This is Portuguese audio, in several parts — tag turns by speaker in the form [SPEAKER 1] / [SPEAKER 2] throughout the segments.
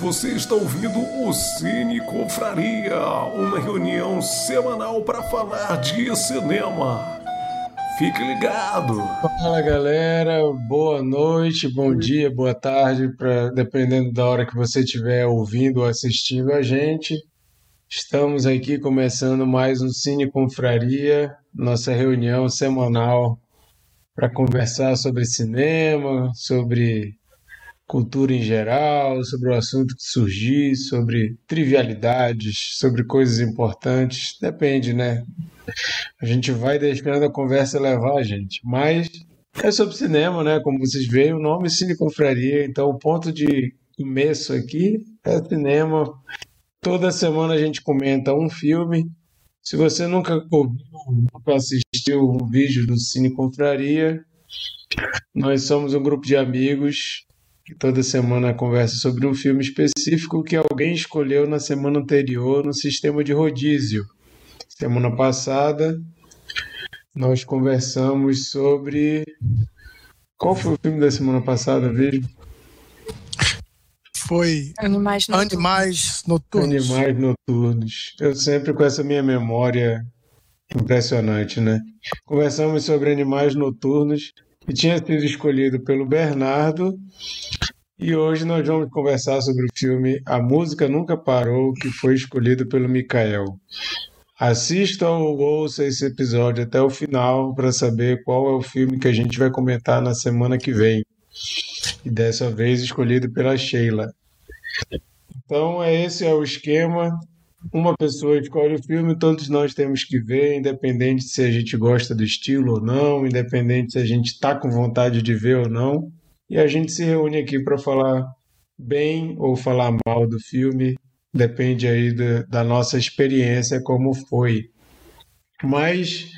[SPEAKER 1] Você está ouvindo o Cine Confraria, uma reunião semanal para falar de cinema. Fique ligado.
[SPEAKER 2] Fala galera, boa noite, bom dia, boa tarde, pra, dependendo da hora que você estiver ouvindo ou assistindo a gente. Estamos aqui começando mais um Cine Confraria, nossa reunião semanal para conversar sobre cinema, sobre cultura em geral, sobre o assunto que surgir, sobre trivialidades, sobre coisas importantes. Depende, né? A gente vai deixando a conversa levar a gente. Mas é sobre cinema, né? Como vocês veem, o nome é Cine Confraria. Então, o ponto de começo aqui é cinema. Toda semana a gente comenta um filme. Se você nunca ouviu, nunca assistiu um vídeo do Cine Confraria, nós somos um grupo de amigos que toda semana conversa sobre um filme específico que alguém escolheu na semana anterior no sistema de rodízio. Semana passada nós conversamos sobre. Qual foi o filme da semana passada, vejo?
[SPEAKER 3] Foi
[SPEAKER 4] Animais Noturnos.
[SPEAKER 3] Animais Noturnos.
[SPEAKER 2] Animais Noturnos. Eu sempre com essa minha memória impressionante, né? Conversamos sobre Animais Noturnos que tinha sido escolhido pelo Bernardo. E hoje nós vamos conversar sobre o filme A Música Nunca Parou, que foi escolhido pelo Mikael. Assista ou ouça esse episódio até o final para saber qual é o filme que a gente vai comentar na semana que vem. E dessa vez escolhido pela Sheila. Então, esse é o esquema uma pessoa escolhe o filme, todos nós temos que ver, independente se a gente gosta do estilo ou não, independente se a gente está com vontade de ver ou não. E a gente se reúne aqui para falar bem ou falar mal do filme, depende aí da, da nossa experiência, como foi. Mas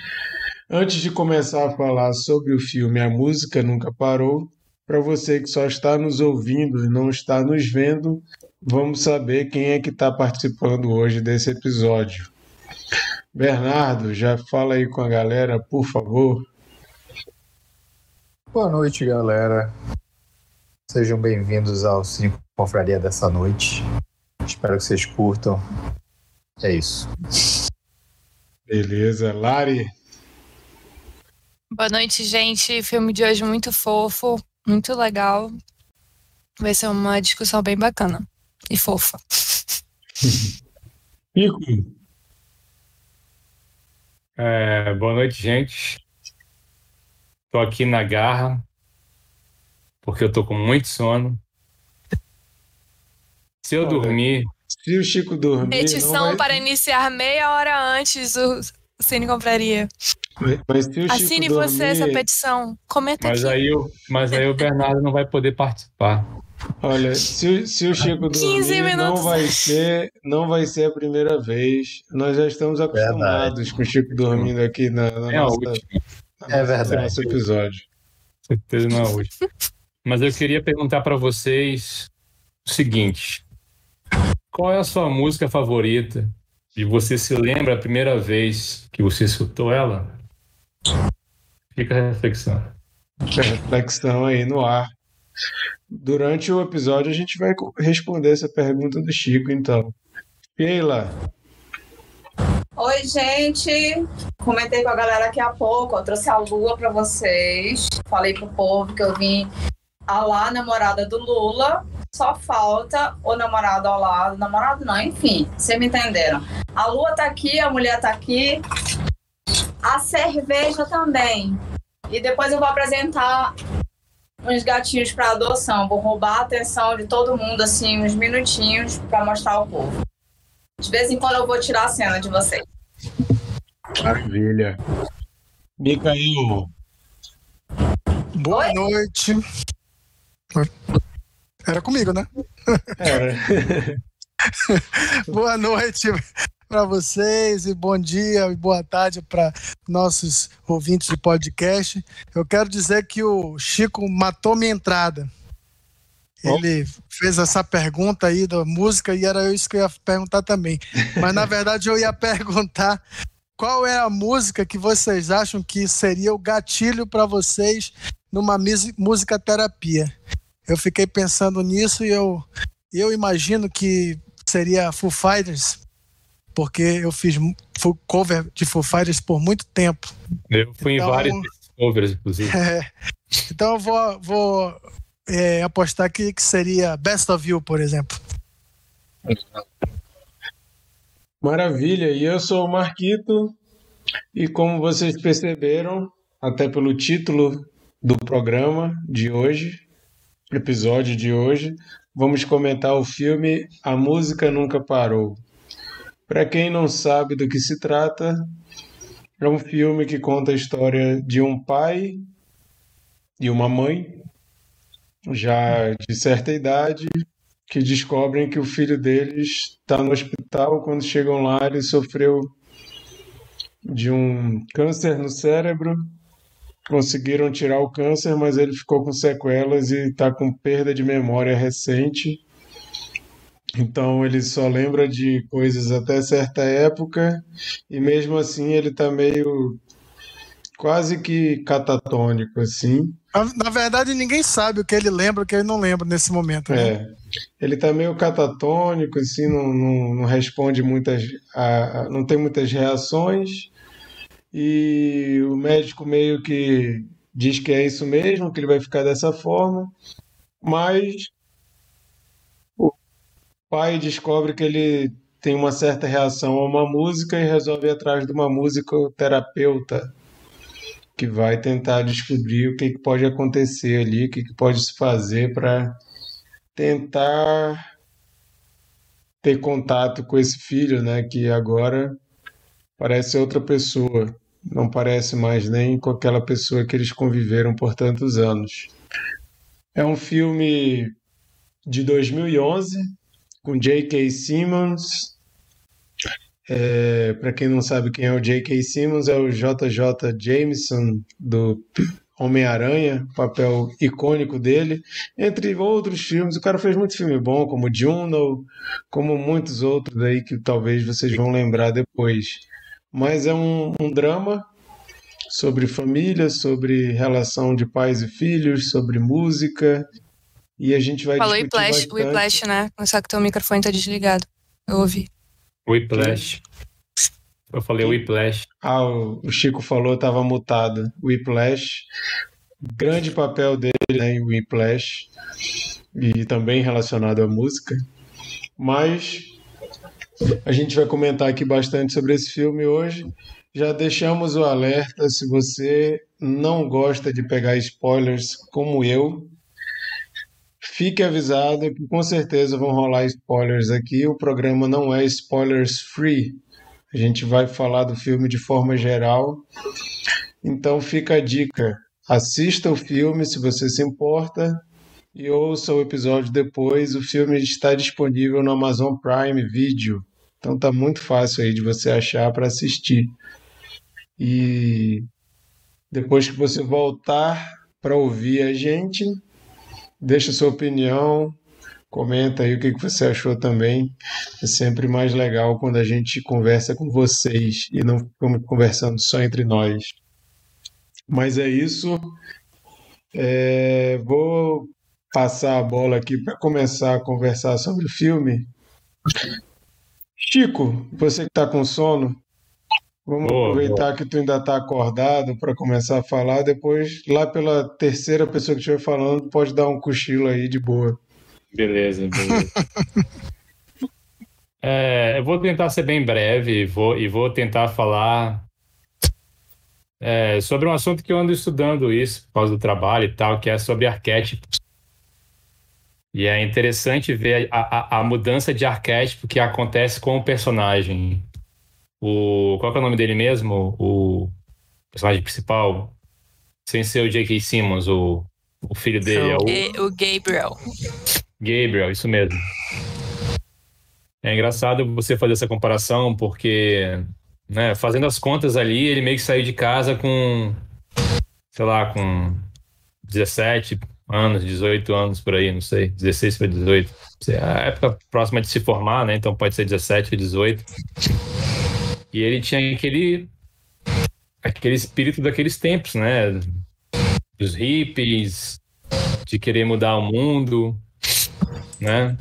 [SPEAKER 2] antes de começar a falar sobre o filme A Música Nunca Parou, para você que só está nos ouvindo e não está nos vendo, vamos saber quem é que está participando hoje desse episódio. Bernardo, já fala aí com a galera, por favor.
[SPEAKER 5] Boa noite, galera. Sejam bem-vindos ao Cine Confraria dessa noite. Espero que vocês curtam. É isso.
[SPEAKER 2] Beleza. Lari?
[SPEAKER 4] Boa noite, gente. Filme de hoje muito fofo, muito legal. Vai ser uma discussão bem bacana e fofa.
[SPEAKER 2] Pico.
[SPEAKER 6] É, boa noite, gente. Tô aqui na garra, porque eu tô com muito sono. Se eu dormir,
[SPEAKER 2] Se o Chico dormir.
[SPEAKER 4] Petição
[SPEAKER 2] vai...
[SPEAKER 4] para iniciar meia hora antes do Cine Compraria.
[SPEAKER 2] Mas se o Chico
[SPEAKER 4] Assine
[SPEAKER 2] dormir...
[SPEAKER 4] você essa petição. Comenta
[SPEAKER 6] mas
[SPEAKER 4] aqui.
[SPEAKER 6] aí, o, mas aí o Bernardo não vai poder participar.
[SPEAKER 2] Olha, se, o- se o Chico
[SPEAKER 4] 15
[SPEAKER 2] dormir, não
[SPEAKER 4] minutos.
[SPEAKER 2] vai ser, não vai ser a primeira vez. Nós já estamos acostumados com o Chico dormindo aqui na, na
[SPEAKER 6] É a
[SPEAKER 2] nossa,
[SPEAKER 5] É
[SPEAKER 2] nossa-
[SPEAKER 5] verdade.
[SPEAKER 2] no nosso episódio.
[SPEAKER 6] certeza não é a última. Mas eu queria perguntar para vocês o seguinte: qual é a sua música favorita? E você se lembra a primeira vez que você escutou ela? Fica a reflexão.
[SPEAKER 2] reflexão aí no ar. Durante o episódio a gente vai responder essa pergunta do Chico, então. Sheila,
[SPEAKER 7] Oi, gente. Comentei com a galera aqui há pouco. Eu trouxe a Lua pra vocês. Falei pro povo que eu vim a namorada do Lula. Só falta o namorado ao lado. Namorado não, enfim. Vocês me entenderam. A Lua tá aqui, a mulher tá aqui. A cerveja também. E depois eu vou apresentar uns gatinhos para adoção. Vou roubar a atenção de todo mundo, assim, uns minutinhos para mostrar ao povo. De vez em quando eu vou tirar a cena de vocês.
[SPEAKER 2] maravilha. Micael,
[SPEAKER 3] Boa
[SPEAKER 7] Oi?
[SPEAKER 3] noite. Era comigo, né?
[SPEAKER 2] Era.
[SPEAKER 3] Boa noite para vocês e bom dia e boa tarde para nossos ouvintes do podcast. Eu quero dizer que o Chico matou minha entrada. Ele fez essa pergunta aí da música e era isso que eu ia perguntar também. Mas na verdade eu ia perguntar qual é a música que vocês acham que seria o gatilho para vocês numa música terapia. Eu fiquei pensando nisso e eu eu imagino que seria Foo Fighters, porque eu fiz cover de Foo Fighters por muito tempo.
[SPEAKER 6] Eu fui então, em vários covers, inclusive.
[SPEAKER 3] É, então eu vou, vou é, apostar aqui que seria Best of You, por exemplo.
[SPEAKER 2] Maravilha, e eu sou o Marquito, e como vocês perceberam, até pelo título do programa de hoje, episódio de hoje, vamos comentar o filme A Música Nunca Parou. Para quem não sabe do que se trata, é um filme que conta a história de um pai e uma mãe, já de certa idade, que descobrem que o filho deles está no hospital. Quando chegam lá, ele sofreu de um câncer no cérebro conseguiram tirar o câncer, mas ele ficou com sequelas e está com perda de memória recente. Então ele só lembra de coisas até certa época e mesmo assim ele está meio quase que catatônico assim.
[SPEAKER 3] Na verdade ninguém sabe o que ele lembra, o que ele não lembra nesse momento. Né?
[SPEAKER 2] É, ele está meio catatônico assim, não, não, não responde muitas, a, não tem muitas reações e o médico meio que diz que é isso mesmo, que ele vai ficar dessa forma, mas o pai descobre que ele tem uma certa reação a uma música e resolve ir atrás de uma musicoterapeuta que vai tentar descobrir o que, que pode acontecer ali, o que, que pode se fazer para tentar ter contato com esse filho, né, que agora parece outra pessoa não parece mais nem com aquela pessoa que eles conviveram por tantos anos. É um filme de 2011 com J.K. Simmons. É, Para quem não sabe quem é o J.K. Simmons, é o J.J. Jameson do Homem-Aranha, papel icônico dele, entre outros filmes. O cara fez muito filme bom, como Juno, como muitos outros aí que talvez vocês vão lembrar depois mas é um, um drama sobre família, sobre relação de pais e filhos, sobre música. E a gente vai
[SPEAKER 4] Falou
[SPEAKER 2] discutir bastante.
[SPEAKER 4] Whiplash, né? Só que teu microfone tá desligado. Eu ouvi.
[SPEAKER 6] Whiplash. Eu falei Whiplash.
[SPEAKER 2] Ah, o Chico falou, estava mutado. Whiplash. Grande papel dele né, em Whiplash. E também relacionado à música. Mas a gente vai comentar aqui bastante sobre esse filme hoje. Já deixamos o alerta se você não gosta de pegar spoilers como eu. Fique avisado que com certeza vão rolar spoilers aqui. O programa não é spoilers free. A gente vai falar do filme de forma geral. Então fica a dica: assista o filme se você se importa e ouça o episódio depois. O filme está disponível no Amazon Prime Video. Então tá muito fácil aí de você achar para assistir. E depois que você voltar para ouvir a gente, deixa sua opinião, comenta aí o que você achou também. É sempre mais legal quando a gente conversa com vocês e não ficamos conversando só entre nós. Mas é isso. É, vou passar a bola aqui para começar a conversar sobre o filme. Chico, você que está com sono, vamos boa, aproveitar boa. que tu ainda está acordado para começar a falar. Depois, lá pela terceira pessoa que estiver falando, pode dar um cochilo aí de boa.
[SPEAKER 6] Beleza, beleza. é, eu vou tentar ser bem breve vou, e vou tentar falar é, sobre um assunto que eu ando estudando isso por causa do trabalho e tal, que é sobre arquétipos. E é interessante ver a, a, a, mudança de arquétipo que acontece com o personagem. O, qual é o nome dele mesmo? O personagem principal? Sem ser o J.K. Simmons, o, o filho dele.
[SPEAKER 4] É o... o Gabriel.
[SPEAKER 6] Gabriel, isso mesmo. É engraçado você fazer essa comparação, porque, né, fazendo as contas ali, ele meio que saiu de casa com, sei lá, com 17, anos, 18 anos por aí, não sei, 16 para 18. É a época próxima de se formar, né? Então pode ser 17 ou 18. E ele tinha aquele aquele espírito daqueles tempos, né? Dos hippies, de querer mudar o mundo, né?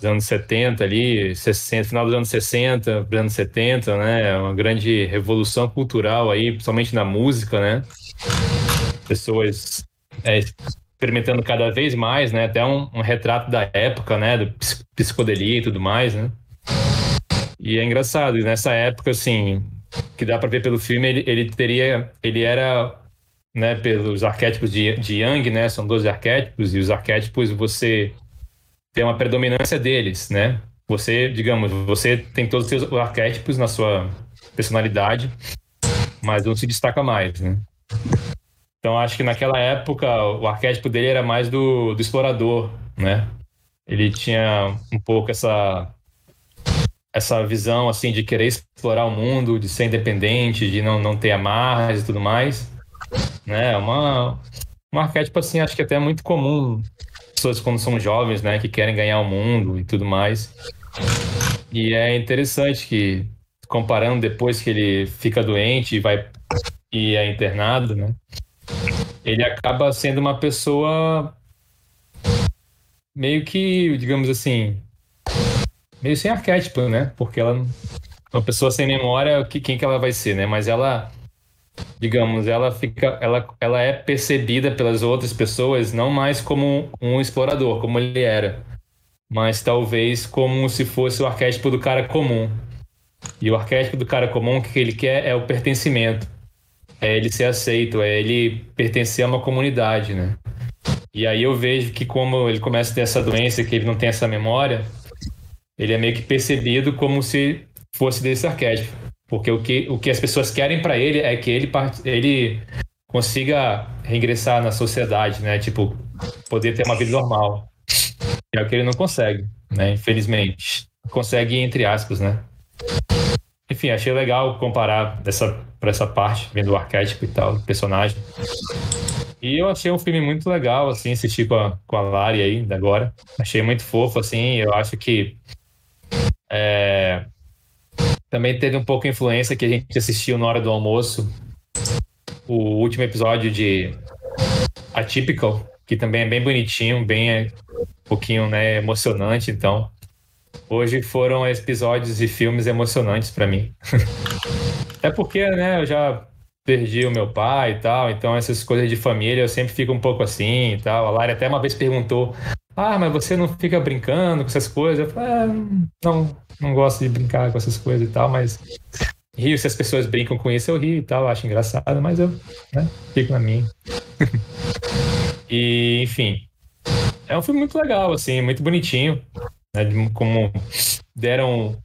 [SPEAKER 6] dos anos 70 ali, 60, final dos anos 60, anos 70, né? Uma grande revolução cultural aí, principalmente na música, né? Pessoas é, experimentando cada vez mais, né? Até um, um, retrato da época, né? Do psicodelia e tudo mais, né? E é engraçado, nessa época, assim, que dá para ver pelo filme, ele, ele teria, ele era, né? Pelos arquétipos de, de Young, né? São 12 arquétipos e os arquétipos você tem uma predominância deles, né? Você, digamos, você tem todos os seus arquétipos na sua personalidade, mas um se destaca mais, né? Então acho que naquela época o arquétipo dele era mais do, do explorador, né? Ele tinha um pouco essa essa visão assim de querer explorar o mundo, de ser independente, de não, não ter amarras e tudo mais, né? Uma um arquétipo assim acho que até é muito comum pessoas quando são jovens, né, que querem ganhar o mundo e tudo mais. E é interessante que comparando depois que ele fica doente e vai e é internado, né? Ele acaba sendo uma pessoa meio que, digamos assim, meio sem arquétipo, né? Porque ela uma pessoa sem memória, quem que ela vai ser, né? Mas ela digamos, ela fica, ela, ela é percebida pelas outras pessoas não mais como um explorador, como ele era, mas talvez como se fosse o arquétipo do cara comum. E o arquétipo do cara comum o que ele quer é o pertencimento, é ele ser aceito, é ele pertencer a uma comunidade, né? E aí eu vejo que como ele começa a ter essa doença, que ele não tem essa memória, ele é meio que percebido como se fosse desse arquétipo. Porque o que, o que as pessoas querem para ele é que ele, ele consiga reingressar na sociedade, né? Tipo, poder ter uma vida normal. É o que ele não consegue, né? Infelizmente. Consegue entre aspas, né? Enfim, achei legal comparar dessa, pra essa parte, vendo o arquétipo e tal, do personagem. E eu achei um filme muito legal, assim, assistir com a, com a Lari aí, agora. Achei muito fofo, assim, eu acho que é, também teve um pouco influência que a gente assistiu na hora do almoço. O último episódio de Atypical, que também é bem bonitinho, bem é, um pouquinho né, emocionante. Então, hoje foram episódios e filmes emocionantes para mim. é porque, né, eu já perdi o meu pai e tal, então essas coisas de família eu sempre fico um pouco assim e tal. A Lara até uma vez perguntou: Ah, mas você não fica brincando com essas coisas? Eu falei: ah, Não, não gosto de brincar com essas coisas e tal, mas rio se as pessoas brincam com isso, eu rio e tal, acho engraçado, mas eu né, fico na minha. e, enfim, é um filme muito legal, assim, muito bonitinho, né, como deram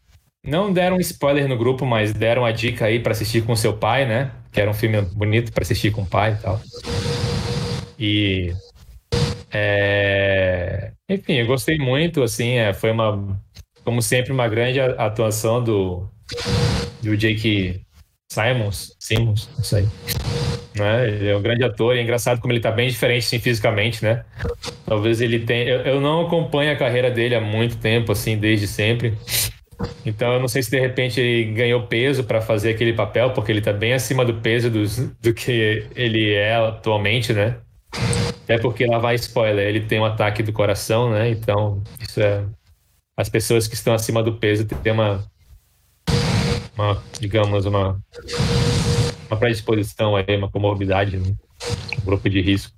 [SPEAKER 6] não deram spoiler no grupo, mas deram a dica aí para assistir com seu pai, né? Que era um filme bonito para assistir com o pai e tal. E é... enfim, eu gostei muito, assim, é, foi uma como sempre, uma grande atuação do, do Jake Simons, Simmons, não sei. Né? Ele é um grande ator e é engraçado como ele está bem diferente assim, fisicamente, né? Talvez ele tenha. Eu, eu, não acompanho a carreira dele há muito tempo, assim, desde sempre. Então eu não sei se de repente ele ganhou peso para fazer aquele papel, porque ele está bem acima do peso do, do que ele é atualmente, né? Até porque lá vai spoiler, ele tem um ataque do coração, né? Então isso é as pessoas que estão acima do peso têm uma, uma digamos, uma, uma predisposição aí, uma comorbidade, né? um grupo de risco.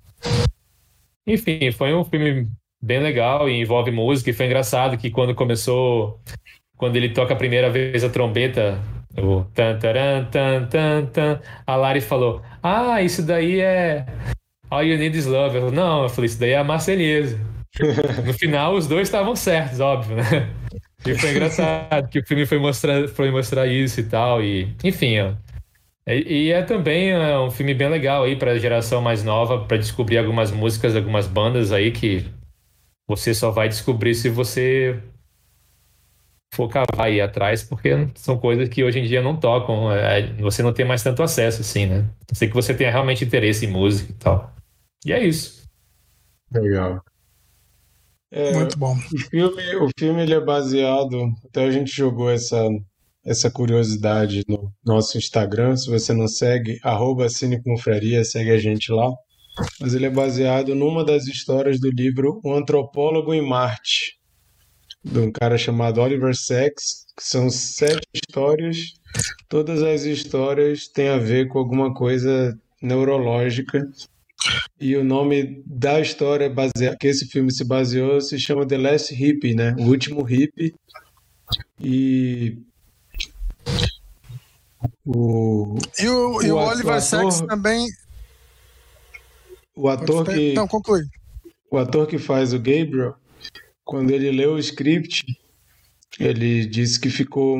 [SPEAKER 6] Enfim, foi um filme bem legal e envolve música e foi engraçado que quando começou, quando ele toca a primeira vez a trombeta, o tan taran tan tan tan, a Lari falou: "Ah, isso daí é All You Need Is Love". Eu não, eu falei, isso daí é a Marselhesa. No final, os dois estavam certos, óbvio, né? E foi engraçado que o filme foi mostrar, foi mostrar isso e tal. E, enfim, ó. E, e é também é, um filme bem legal aí para a geração mais nova, para descobrir algumas músicas, algumas bandas aí que você só vai descobrir se você for cavar aí atrás, porque são coisas que hoje em dia não tocam, é, você não tem mais tanto acesso assim, né? Sei que você tenha realmente interesse em música e tal. E é isso.
[SPEAKER 2] Legal.
[SPEAKER 3] É, Muito bom.
[SPEAKER 2] O filme, o filme ele é baseado. Até a gente jogou essa, essa curiosidade no nosso Instagram. Se você não segue, arroba Cineconfraria, segue a gente lá. Mas ele é baseado numa das histórias do livro O Antropólogo em Marte, de um cara chamado Oliver Sacks, que são sete histórias. Todas as histórias têm a ver com alguma coisa neurológica. E o nome da história baseada, que esse filme se baseou se chama The Last Hippie, né? O último hippie. E o,
[SPEAKER 3] E o, e o
[SPEAKER 2] O ator-
[SPEAKER 3] Oliver Sacks também.
[SPEAKER 2] o ator que
[SPEAKER 3] Não, conclui.
[SPEAKER 2] o ator que faz o Gabriel, quando ele leu o script, ele disse que ficou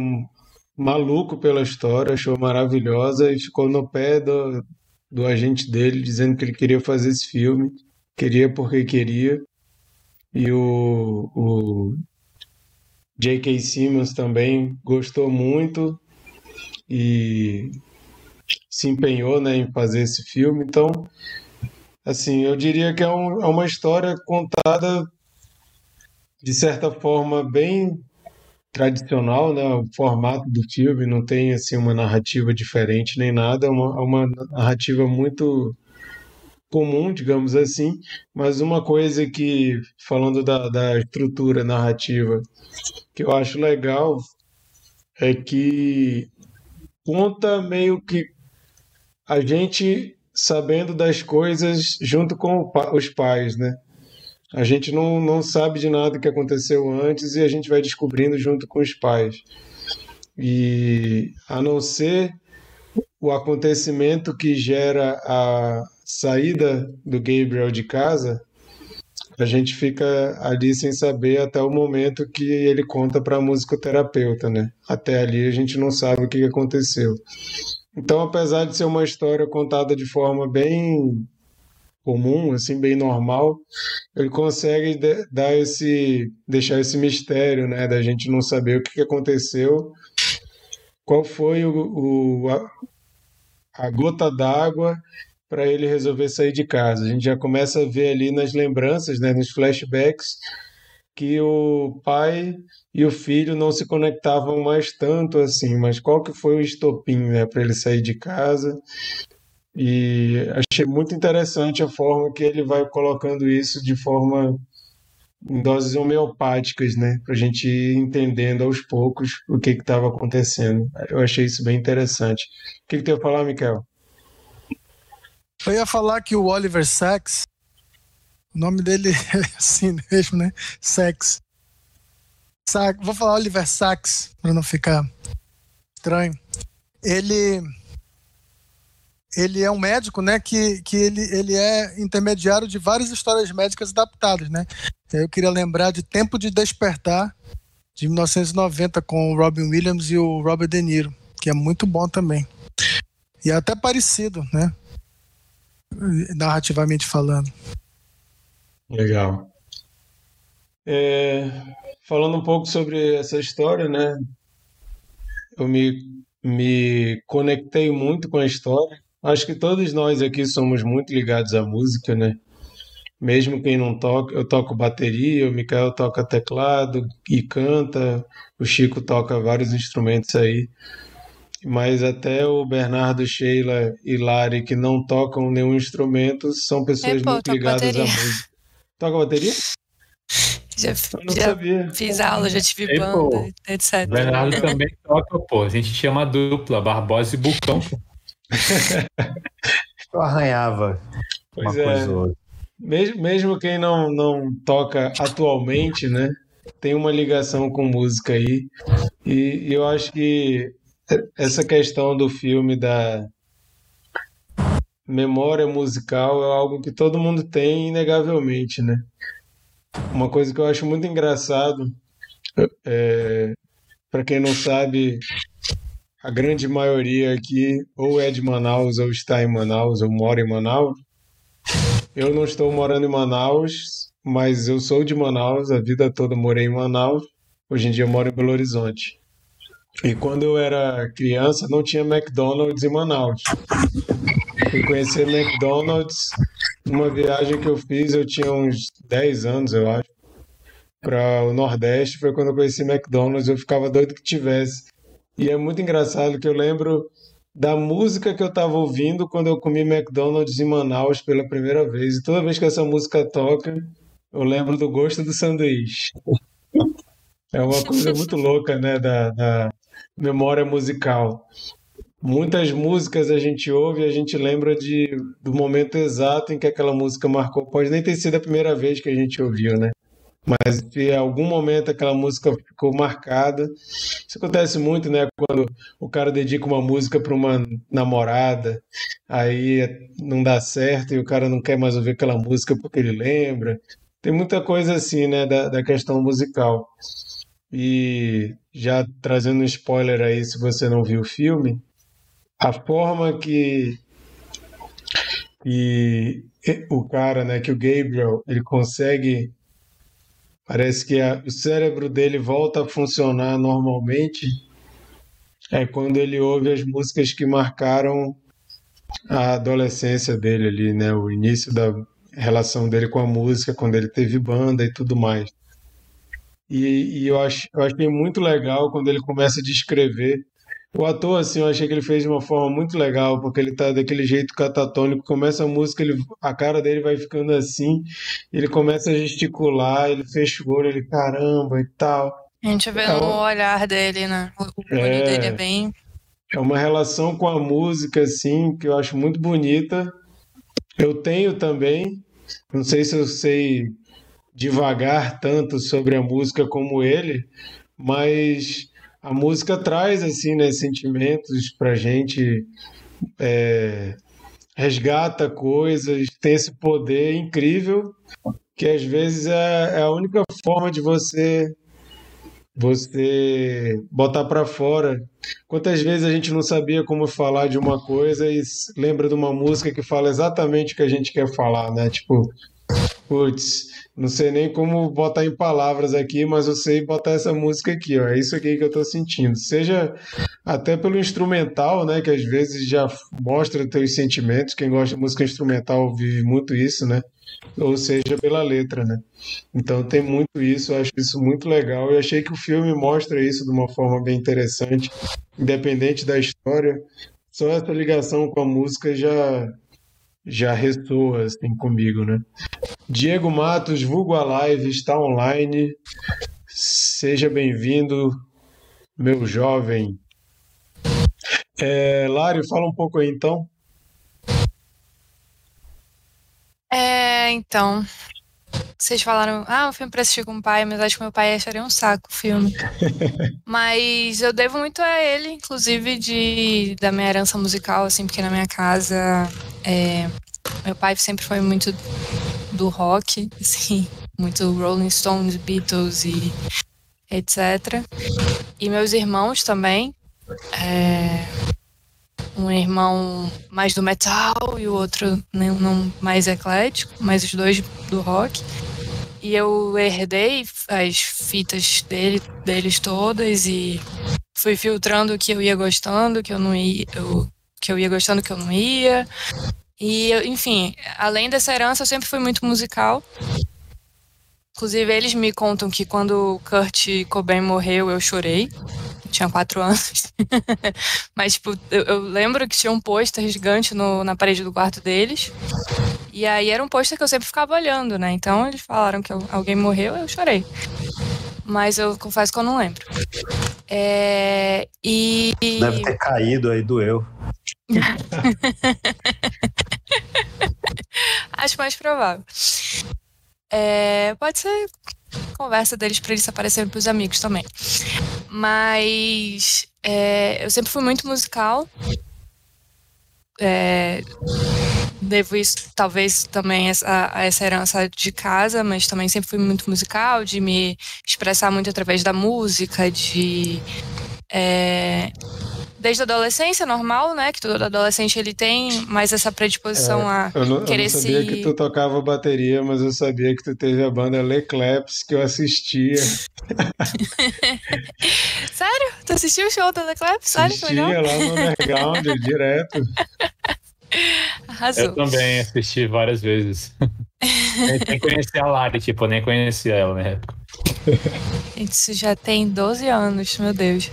[SPEAKER 2] maluco pela história, achou maravilhosa e ficou no pé do, do agente dele, dizendo que ele queria fazer esse filme, queria porque queria. E o, o J.K. Simmons também gostou muito e se empenhou, né, em fazer esse filme. Então, Assim, eu diria que é, um- é uma história contada de certa forma bem tradicional, né? O formato do filme não tem assim uma narrativa diferente nem nada, é uma, é uma narrativa muito comum, digamos assim, mas uma coisa que, falando da, da estrutura narrativa, que eu acho legal é que conta meio que a gente sabendo das coisas junto com os pais, né? A gente não, não sabe de nada que aconteceu antes e a gente vai descobrindo junto com os pais. E a não ser o acontecimento que gera a saída do Gabriel de casa, a gente fica ali sem saber até o momento que ele conta para a musicoterapeuta, né? Até ali a gente não sabe o que aconteceu. Então, apesar de ser uma história contada de forma bem comum, assim, bem normal, ele consegue dar esse, deixar esse mistério, né, da gente não saber o que que aconteceu, qual foi o, o- a, a gota d'água para ele resolver sair de casa. A gente já começa a ver ali nas lembranças, né, nos flashbacks, que o pai e o filho não se conectavam mais tanto assim, mas qual que foi o estopim, né, para ele sair de casa? E achei muito interessante a forma que ele vai colocando isso de forma em doses homeopáticas, né, para a gente ir entendendo aos poucos o que estava acontecendo. Eu achei isso bem interessante. O que que tu ia falar, Miquel?
[SPEAKER 3] Eu ia falar que o Oliver Sacks, o nome dele é assim mesmo, né? Sacks. Sac, vou falar Oliver Sacks, para não ficar estranho. Ele ele é um médico, né, que, que ele, ele é intermediário de várias histórias médicas adaptadas, né? Eu queria lembrar de Tempo de Despertar, de 1990, com o Robin Williams e o Robert De Niro, que é muito bom também. E é até parecido, né? narrativamente falando.
[SPEAKER 2] Legal. É, falando um pouco sobre essa história, né? Eu me, me conectei muito com a história. Acho que todos nós aqui somos muito ligados à música, né? Mesmo quem não toca, eu toco bateria, o Mikael toca teclado e canta, o Chico toca vários instrumentos aí. Mas até o Bernardo, Sheila e Lari, que não tocam nenhum instrumento, são pessoas
[SPEAKER 4] É, pô,
[SPEAKER 2] muito ligadas à
[SPEAKER 4] bateria.
[SPEAKER 2] música. Toca bateria?
[SPEAKER 4] Já, já
[SPEAKER 2] sabia.
[SPEAKER 4] fiz aula, já tive
[SPEAKER 6] Ei, pô.
[SPEAKER 4] banda, etc.
[SPEAKER 6] O Bernardo também toca, pô. A gente chama a dupla, Barbosa e Bucão, pô.
[SPEAKER 5] Eu arranhava
[SPEAKER 2] Pois
[SPEAKER 5] uma
[SPEAKER 2] é.
[SPEAKER 5] coisa ou outra.
[SPEAKER 2] Mesmo, mesmo quem não, não toca atualmente, né? Tem uma ligação com música aí. E, e eu acho que essa questão do filme da memória musical é algo que todo mundo tem, inegavelmente, né? Uma coisa que eu acho muito engraçado, é, para quem não sabe, a grande maioria aqui ou é de Manaus ou está em Manaus ou mora em Manaus. Eu não estou morando em Manaus, mas eu sou de Manaus, a vida toda morei em Manaus. Hoje em dia moro em Belo Horizonte. E quando eu era criança não tinha McDonald's em Manaus. Fui conhecer McDonald's numa viagem que eu fiz, eu tinha uns 10 anos, eu acho, para o Nordeste. Foi quando eu conheci McDonald's, eu ficava doido que tivesse. E é muito engraçado que eu lembro da música que eu estava ouvindo quando eu comi McDonald's em Manaus pela primeira vez. E toda vez que essa música toca, eu lembro do gosto do sanduíche. É uma coisa muito louca, né, da, da memória musical. Muitas músicas a gente ouve e a gente lembra de, do momento exato em que aquela música marcou. Pode nem ter sido a primeira vez que a gente ouviu, né? Mas em algum momento aquela música ficou marcada. Isso acontece muito, né? Quando o cara dedica uma música para uma namorada, aí não dá certo e o cara não quer mais ouvir aquela música porque ele lembra. Tem muita coisa assim, né, da, da questão musical. E já trazendo um spoiler aí, se você não viu o filme, a forma que, que o cara, né, que o Gabriel, ele consegue parece que a, o cérebro dele volta a funcionar normalmente é quando ele ouve as músicas que marcaram a adolescência dele ali, né, o início da relação dele com a música, quando ele teve banda e tudo mais. E, e eu, ach, eu achei muito legal quando ele começa a descrever o ator, assim, eu achei que ele fez de uma forma muito legal, porque ele tá daquele jeito catatônico, começa a música, ele, a cara dele vai ficando assim, ele começa a gesticular, ele fecha o olho, ele caramba e tal.
[SPEAKER 4] A gente vê é no olhar dele, né? O olho é, dele é bem.
[SPEAKER 2] É uma relação com a música, assim, que eu acho muito bonita. Eu tenho também, não sei se eu sei devagar tanto sobre a música como ele, mas a música traz assim, né, sentimentos pra gente, é, resgata coisas, tem esse poder incrível que às vezes é, é a única forma de você você botar para fora. Quantas vezes a gente não sabia como falar de uma coisa e lembra de uma música que fala exatamente o que a gente quer falar, né? Tipo, putz, não sei nem como botar em palavras aqui, mas eu sei botar essa música aqui, ó. É isso aqui que eu tô sentindo. Seja até pelo instrumental, né? Que às vezes já mostra teus sentimentos. Quem gosta de música instrumental vive muito isso, né? Ou seja, pela letra, né? Então tem muito isso, eu acho isso muito legal. E achei que o filme mostra isso de uma forma bem interessante, independente da história. Só essa ligação com a música já já ressoa assim comigo, né? Diego Matos, vulgo a live, está online. Seja bem-vindo, meu jovem. É, Lário, fala um pouco aí então.
[SPEAKER 4] É, então. Vocês falaram, ah, o filme pra assistir com o pai, mas acho que meu pai acharia um saco o filme. mas eu devo muito a ele, inclusive, de, da minha herança musical, assim, porque na minha casa é, meu pai sempre foi muito do rock, assim, muito Rolling Stones, Beatles e etc. E meus irmãos também. É, um irmão mais do metal e o outro não, não mais eclético, mas os dois do rock. E eu herdei as fitas dele, deles todas e fui filtrando o que eu ia gostando, que eu não ia, eu, que eu ia gostando, que eu não ia. E, enfim, além dessa herança, eu sempre fui muito musical. Inclusive, eles me contam que quando Kurt Cobain morreu, eu chorei. Eu tinha quatro anos. Mas, tipo, eu, eu, lembro que tinha um pôster gigante no, na parede do quarto deles. E aí era um pôster que eu sempre ficava olhando, né? Então eles falaram que alguém morreu, eu chorei. Mas eu confesso que eu não lembro. É, e.
[SPEAKER 5] Deve ter caído aí, doeu.
[SPEAKER 4] Acho mais provável. É, pode ser conversa deles para eles aparecerem para os amigos também. Mas é, eu sempre fui muito musical. É, devo isso, talvez também essa, a essa herança de casa, mas também sempre fui muito musical, de me expressar muito através da música, de é, desde a adolescência, normal, né? Que todo adolescente ele tem mais essa predisposição é, a
[SPEAKER 2] eu não,
[SPEAKER 4] querer
[SPEAKER 2] eu não sabia
[SPEAKER 4] se...
[SPEAKER 2] que tu tocava bateria, mas eu sabia que tu teve a banda Leclaps que eu assistia.
[SPEAKER 4] Sério? Tu assistiu o show da Leclaps? Sério?
[SPEAKER 2] Assistia lá no underground, direto.
[SPEAKER 4] Arrasou.
[SPEAKER 6] Eu também assisti várias vezes. nem conhecia a Lari, tipo, nem conhecia ela na época.
[SPEAKER 4] Gente, isso já tem 12 anos, meu Deus.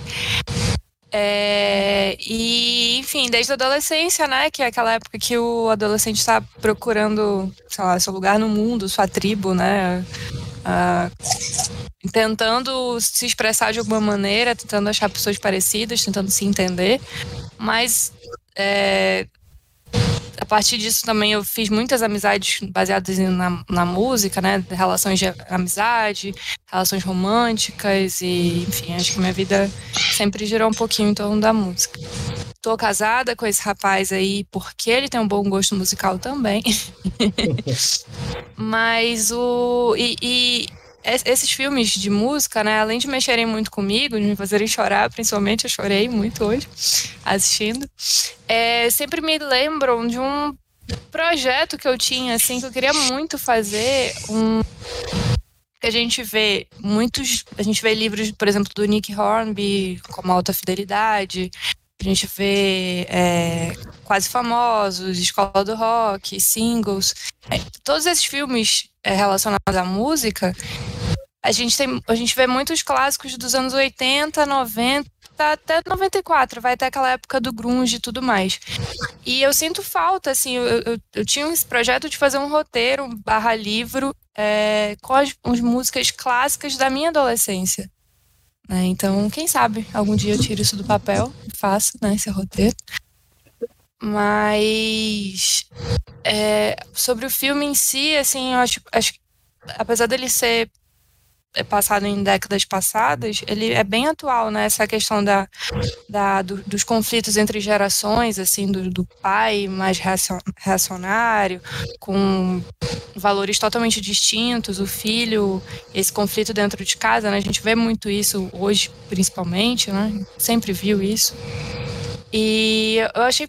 [SPEAKER 4] É, e, enfim, desde a adolescência, né? Que é aquela época que o adolescente está procurando, sei lá, seu lugar no mundo, sua tribo, né? tentando se expressar de alguma maneira, tentando achar pessoas parecidas, tentando se entender, mas é, a partir disso também eu fiz muitas amizades baseadas na, na música, né? Relações de amizade, relações românticas e, enfim, acho que minha vida sempre girou um pouquinho em torno da música. Tô casada com esse rapaz aí porque ele tem um bom gosto musical também. Mas o. E, e, esses filmes de música, né, além de mexerem muito comigo, de me fazerem chorar, principalmente eu chorei muito hoje assistindo, é, sempre me lembram de um projeto que eu tinha, assim, que eu queria muito fazer, um que a gente vê muitos, a gente vê livros, por exemplo, do Nick Hornby, como Alta Fidelidade, a gente vê é, Quase Famosos, Escola do Rock, Singles, é, todos esses filmes é, relacionados à música, a gente, tem, a gente vê muitos clássicos dos anos 80, 90, até 94, vai até aquela época do grunge e tudo mais. E eu sinto falta, assim, eu, eu, eu tinha esse projeto de fazer um roteiro barra livro é, com as, as, músicas clássicas da minha adolescência. Né? Então, quem sabe, algum dia eu tiro isso do papel e faço né, esse roteiro. Mas é, sobre o filme em si, assim, eu acho, acho apesar dele ser é passado em décadas passadas, ele é bem atual, né? Essa questão da, da do, dos conflitos entre gerações, assim, do, do pai mais reacionário, com valores totalmente distintos, o filho, esse conflito dentro de casa, né? A gente vê muito isso hoje, principalmente, né? Sempre viu isso. E eu achei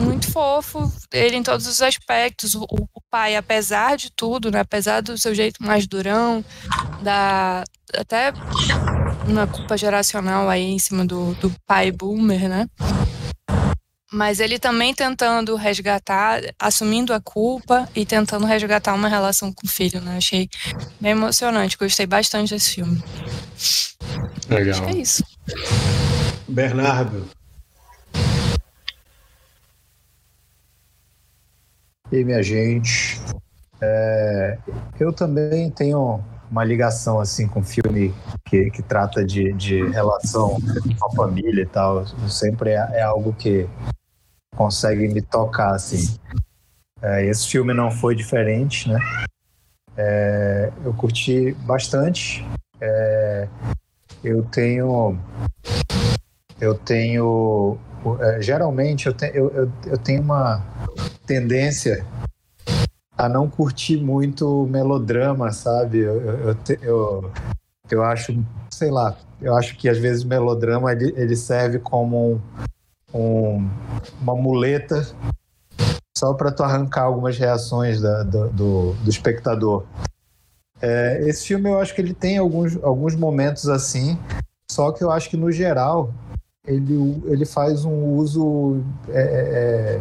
[SPEAKER 4] muito fofo, ele em todos os aspectos. O, o, pai, apesar de tudo, né, apesar do seu jeito mais durão, da até uma culpa geracional aí em cima do, do pai boomer, né? Mas ele também tentando resgatar, assumindo a culpa e tentando resgatar uma relação com o filho, né? Achei bem emocionante, gostei bastante desse filme.
[SPEAKER 2] Legal.
[SPEAKER 4] Acho que é isso.
[SPEAKER 2] Bernardo,
[SPEAKER 5] E minha gente, é, eu também tenho uma ligação assim com filme que, que trata de, de relação com a família e tal. Sempre é, é algo que consegue me tocar assim. É, esse filme não foi diferente, né? É, eu curti bastante. É, eu tenho eu tenho é, geralmente eu, te, eu, eu, eu tenho uma tendência a não curtir muito melodrama, sabe? Eu, eu, eu, eu, acho, sei lá, eu acho que às vezes o melodrama ele, ele serve como um, um, uma muleta só para tu arrancar algumas reações da, do, do, do, espectador. É, esse filme eu acho que ele tem alguns, alguns momentos assim, só que eu acho que no geral ele, ele faz um uso é, é, é,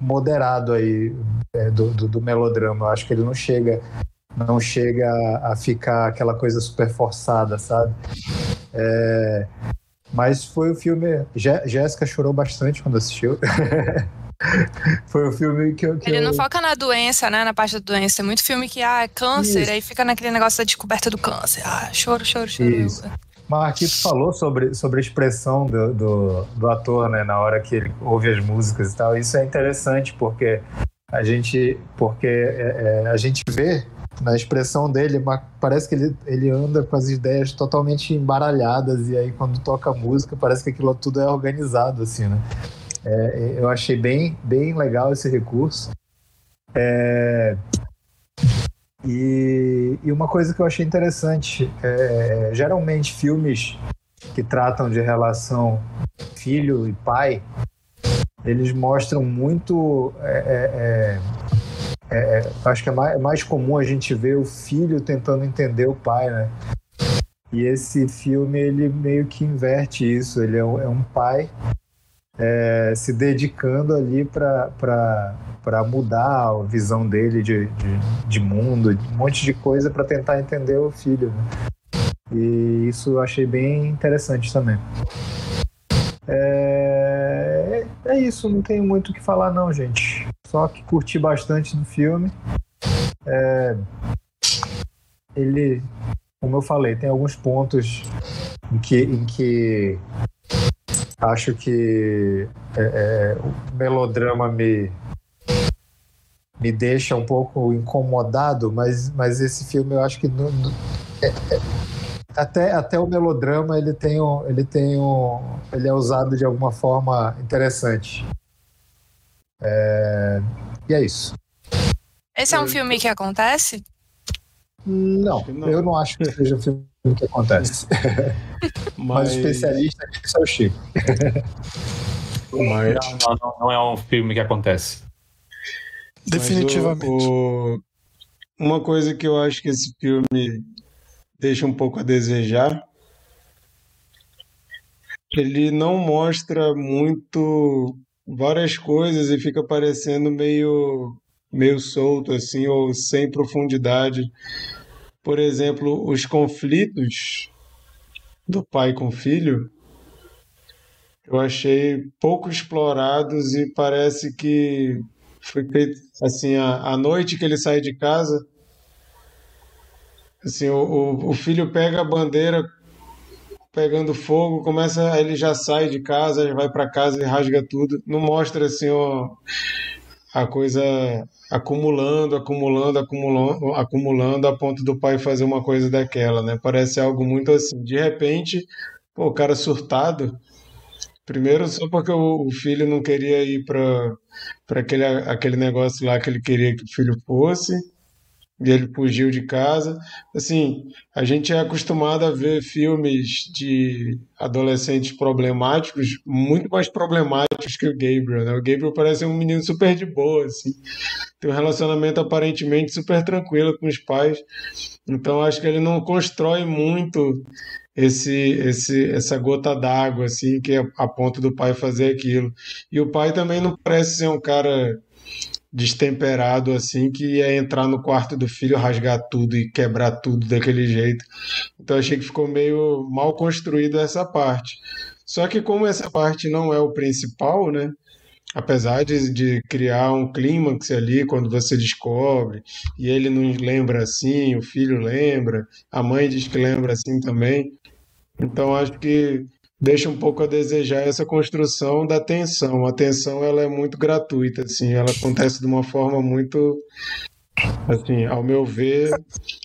[SPEAKER 5] moderado aí é, do, do, do, melodrama. Eu acho que ele não chega não chega a ficar aquela coisa super forçada, sabe? É, mas foi o filme. Jéssica chorou bastante quando assistiu. foi o filme que eu. Que
[SPEAKER 4] ele
[SPEAKER 5] eu...
[SPEAKER 4] não foca na doença, né? Na parte da doença. Tem muito filme que, ah, é câncer, Isso. aí fica naquele negócio da descoberta do câncer. Ah, choro, choro, choro. Isso.
[SPEAKER 5] Marquito falou sobre, sobre a expressão do, do, do, ator, né, na hora que ele ouve as músicas e tal. Isso é interessante porque a gente, porque é, é, a gente vê na expressão dele, parece que ele, ele anda com as ideias totalmente embaralhadas e aí quando toca música parece que aquilo tudo é organizado assim, né? É, eu achei bem, bem legal esse recurso. É, e, e, uma coisa que eu achei interessante, é, geralmente filmes que tratam de relação filho e pai, eles mostram muito. É, é, é, é acho que é mais, é mais, comum a gente ver o filho tentando entender o pai, né? E esse filme ele meio que inverte isso. Ele é é um pai se dedicando ali para mudar a visão dele de, de, de, mundo, um monte de coisa para tentar entender o filho. Né? E isso eu achei bem interessante também. É, é isso, não tenho muito o que falar não, gente. Só que curti bastante do filme. É, ele como eu falei, tem alguns pontos em que, em que acho que é, é, o melodrama me me deixa um pouco incomodado, mas, mas esse filme eu acho que não, não, é, é, até, até o melodrama ele tem um, ele tem um, ele é usado de alguma forma interessante. É, e é isso.
[SPEAKER 4] Esse é um filme que acontece?
[SPEAKER 5] Não, não, eu não acho que seja um filme que acontece. Mas, Mas o especialista é o Chico.
[SPEAKER 6] Mas... Não, não, não, é um filme que acontece.
[SPEAKER 3] Definitivamente.
[SPEAKER 2] O, o, uma coisa que eu acho que esse filme deixa um pouco a desejar. Ele não mostra muito várias coisas e fica parecendo meio meio solto assim ou sem profundidade. Por exemplo, os conflitos do pai com o filho, eu achei pouco explorados e parece que foi feito assim a, a noite que ele sai de casa assim o, o, o filho pega a bandeira pegando fogo, começa, ele já sai de casa, já vai para casa e rasga tudo. Não mostra assim ó, a coisa acumulando, acumulando, acumulando, acumulando a ponto do pai fazer uma coisa daquela, né? Parece algo muito assim. De repente, pô, o cara surtado. Primeiro só porque o, filho não queria ir para para aquele aquele negócio lá que ele queria que o filho fosse e ele fugiu de casa. Assim, a gente é acostumado a ver filmes de adolescentes problemáticos, muito mais problemáticos que o Gabriel, né? O Gabriel parece um menino super de boa, assim. Tem um relacionamento aparentemente super tranquilo com os pais. Então acho que ele não constrói muito esse, esse essa gota d'água assim que é a ponto do pai fazer aquilo. E o pai também não parece ser um cara destemperado assim que ia entrar no quarto do filho, rasgar tudo e quebrar tudo daquele jeito. Então achei que ficou meio mal construído essa parte. Só que como essa parte não é o principal, né? Apesar de, de criar um clímax ali quando você descobre, e ele não lembra assim, o filho lembra, a mãe diz que lembra assim também. Então acho que deixa um pouco a desejar essa construção da tensão. A tensão ela é muito gratuita, assim, ela acontece de uma forma muito, assim, ao meu ver,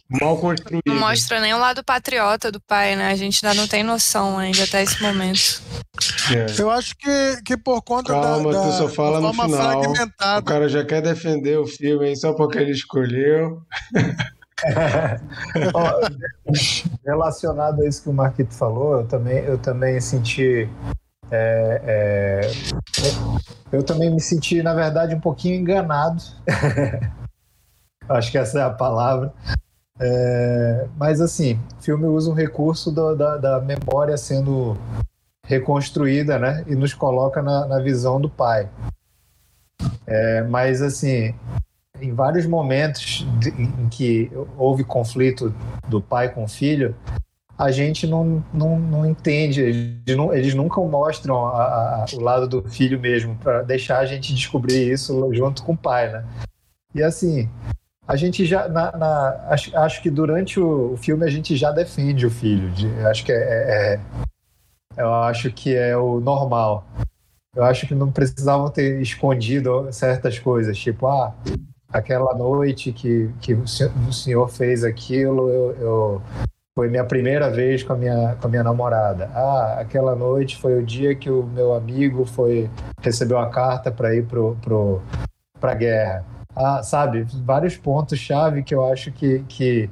[SPEAKER 2] mal construída.
[SPEAKER 4] Não mostra nem o lado patriota do pai, né? A gente ainda não tem noção ainda até esse momento.
[SPEAKER 3] É. Eu acho que, que por conta
[SPEAKER 2] Calma,
[SPEAKER 3] da,
[SPEAKER 2] da, tu só fala no final. O cara já quer defender o filme aí só porque ele escolheu.
[SPEAKER 5] relacionado a isso que o Marquito falou, eu também, eu também senti. É, é, eu também me senti, na verdade, um pouquinho enganado. Acho que essa é a palavra. É, mas, assim, o filme usa um recurso do, da, da memória sendo reconstruída, né? E nos coloca na, na visão do pai. É, mas, assim, em vários momentos em que houve conflito do pai com o filho, a gente não, não, não entende, eles, não, eles nunca mostram a, a, o lado do filho mesmo, para deixar a gente descobrir isso junto com o pai, né? E assim, a gente já, na, na, acho, acho, que durante o, o, filme a gente já defende o filho, de, acho que é, é, é, eu acho que é o normal. Eu acho que não precisavam ter escondido certas coisas, tipo, ah, aquela noite que, que o senhor fez aquilo, eu, eu, foi minha primeira vez com a minha, com a minha namorada. Ah, aquela noite foi o dia que o meu amigo foi recebeu a carta para ir pro, pro, pra guerra. Ah, sabe, vários pontos-chave que eu acho que, que,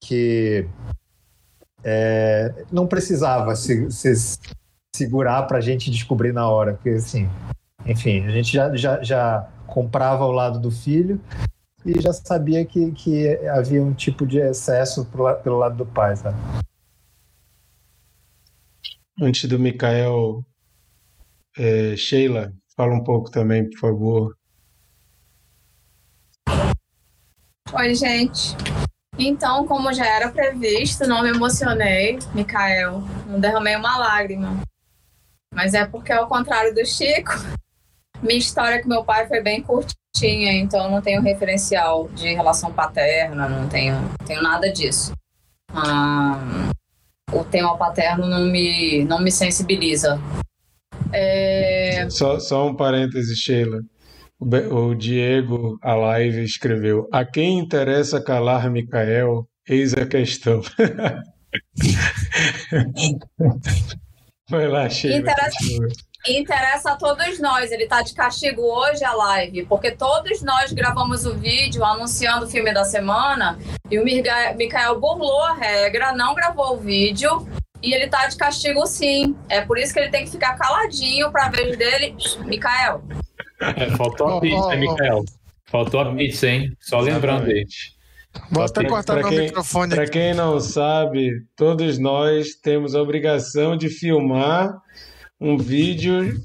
[SPEAKER 5] que é, não precisava se, se segurar para a gente descobrir na hora, porque assim, enfim, a gente já, já, já comprava ao lado do filho e já sabia que, que havia um tipo de excesso pro, pelo lado do pai, sabe?
[SPEAKER 2] Antes do Mikael, é, Sheila, fala um pouco também, por favor.
[SPEAKER 7] Oi, gente. Então, como já era previsto, não me emocionei, Mikael. Não derramei uma lágrima. Mas é porque, ao contrário do Chico, minha história com meu pai foi bem curtinha, então não tenho referencial de relação paterna, não tenho, tenho nada disso. Ah, o tema paterno não me, não me sensibiliza. É...
[SPEAKER 2] Só, só um parêntese, Sheila. O, Diego, a live, escreveu: A quem interessa calar Micael? Eis a questão. Vai lá, Sheila.
[SPEAKER 7] Interessa-. Interessa a todos nós. Ele tá de castigo hoje a live, porque todos nós gravamos o vídeo anunciando o filme da semana e o Mikael burlou a regra, não gravou o vídeo e ele tá de castigo sim. É por isso que ele tem que ficar caladinho pra vez dele. Mikael,
[SPEAKER 6] É, faltou a pizza. Micael? Faltou a pizza, hein? Só lembrando aí.
[SPEAKER 3] Vou até cortar meu
[SPEAKER 2] quem-
[SPEAKER 3] microfone
[SPEAKER 2] Para quem não sabe, todos nós temos a obrigação de filmar um vídeo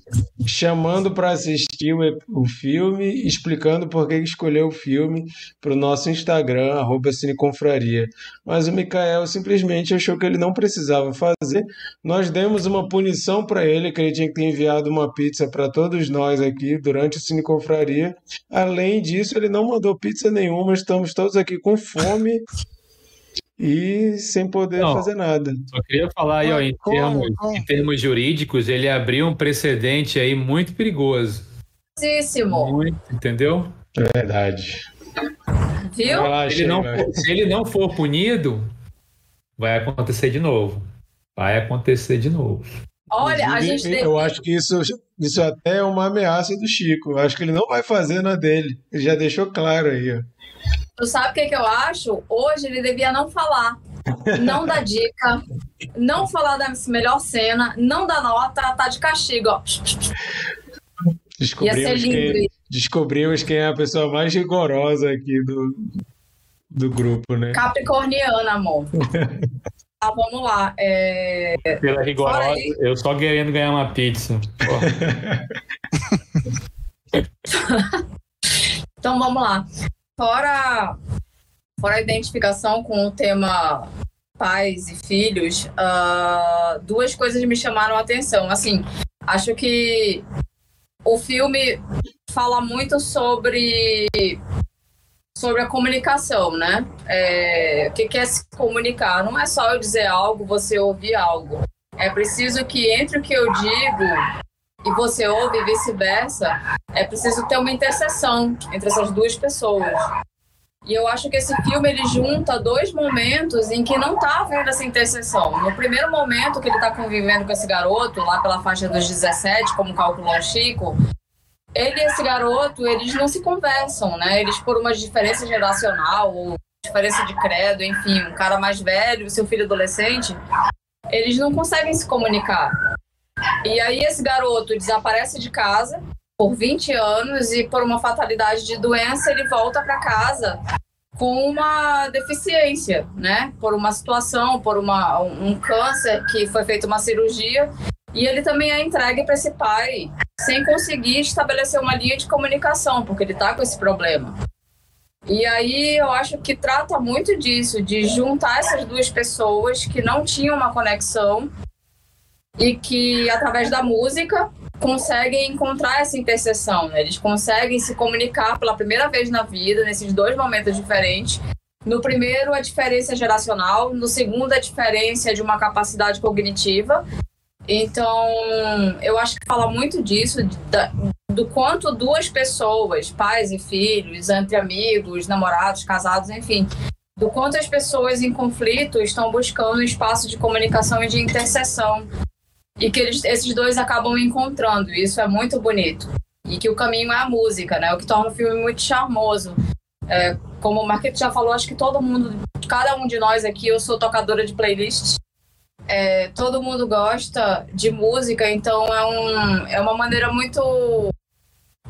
[SPEAKER 2] chamando para assistir o, o filme, explicando por que escolheu o filme para o nosso Instagram, arroba Cineconfraria. Mas o Mikael simplesmente achou que ele não precisava fazer. Nós demos uma punição para ele, que ele tinha que ter enviado uma pizza para todos nós aqui durante o Cineconfraria. Além disso, ele não mandou pizza nenhuma, estamos todos aqui com fome e sem poder
[SPEAKER 6] Não.
[SPEAKER 2] fazer nada.
[SPEAKER 6] Só queria falar aí, ó, em,
[SPEAKER 3] Como,
[SPEAKER 6] termos,
[SPEAKER 3] como?
[SPEAKER 6] em termos jurídicos, ele abriu um precedente aí muito perigoso. Muito, entendeu?
[SPEAKER 2] É verdade.
[SPEAKER 7] viu?
[SPEAKER 2] Lá,
[SPEAKER 6] Se ele, não for, se ele não for punido, vai acontecer de novo. Vai acontecer de novo.
[SPEAKER 7] Olha, a gente.
[SPEAKER 2] Eu acho que isso, isso até é uma ameaça do Chico. Eu acho que ele não vai fazer na dele. Ele já deixou claro aí, ó.
[SPEAKER 7] Tu sabe o que, que eu acho? Hoje ele devia não falar. Não dar dica, não falar da melhor cena, não dar nota, tá de castigo, ó. Ia ser
[SPEAKER 2] Descobrimos quem, descobrimos quem é a pessoa mais rigorosa aqui do, do grupo, né?
[SPEAKER 7] Capricorniana, amor. Tá, vamos lá. É,
[SPEAKER 6] Pela rigorosa, eu só querendo ganhar uma pizza.
[SPEAKER 7] Então vamos lá. Fora, fora a identificação com o tema pais e filhos, ah, duas coisas me chamaram a atenção. Assim, acho que o filme fala muito sobre sobre a comunicação, né? É, o que é se comunicar? Não é só eu dizer algo, você ouvir algo. É preciso que entre o que eu digo e você ouve e vice-versa, é preciso ter uma interseção entre essas duas pessoas. E eu acho que esse filme ele junta dois momentos em que não está havendo essa interseção. No primeiro momento que ele está convivendo com esse garoto, lá pela faixa dos 17, como calculou o Chico, ele e esse garoto, eles não se conversam, né? Eles, por uma diferença geracional, ou diferença de credo, enfim, um cara mais velho, seu filho adolescente, eles não conseguem se comunicar. E aí esse garoto desaparece de casa por 20 anos e por uma fatalidade de doença ele volta para casa com uma deficiência, né? Por uma situação, por uma, um câncer que foi feita uma cirurgia e ele também é entregue para esse pai sem conseguir estabelecer uma linha de comunicação, porque ele está com esse problema. E aí eu acho que trata muito disso, de juntar essas duas pessoas que não tinham uma conexão e que, através da música, conseguem encontrar essa interseção. Né? Eles conseguem se comunicar pela primeira vez na vida, nesses dois momentos diferentes. No primeiro, a diferença geracional. No segundo, a diferença de uma capacidade cognitiva. Então, eu acho que fala muito disso, da, do quanto duas pessoas, pais e filhos, entre amigos, namorados, casados, enfim, do quanto as pessoas em conflito estão buscando um espaço de comunicação e de interseção e que eles, esses dois acabam encontrando. E isso é muito bonito. E que o caminho é a música, né? O que torna o filme muito charmoso. É, como o Marquete já falou, acho que todo mundo, cada um de nós aqui, eu sou tocadora de playlists. É, todo mundo gosta de música, então é, um, é uma maneira muito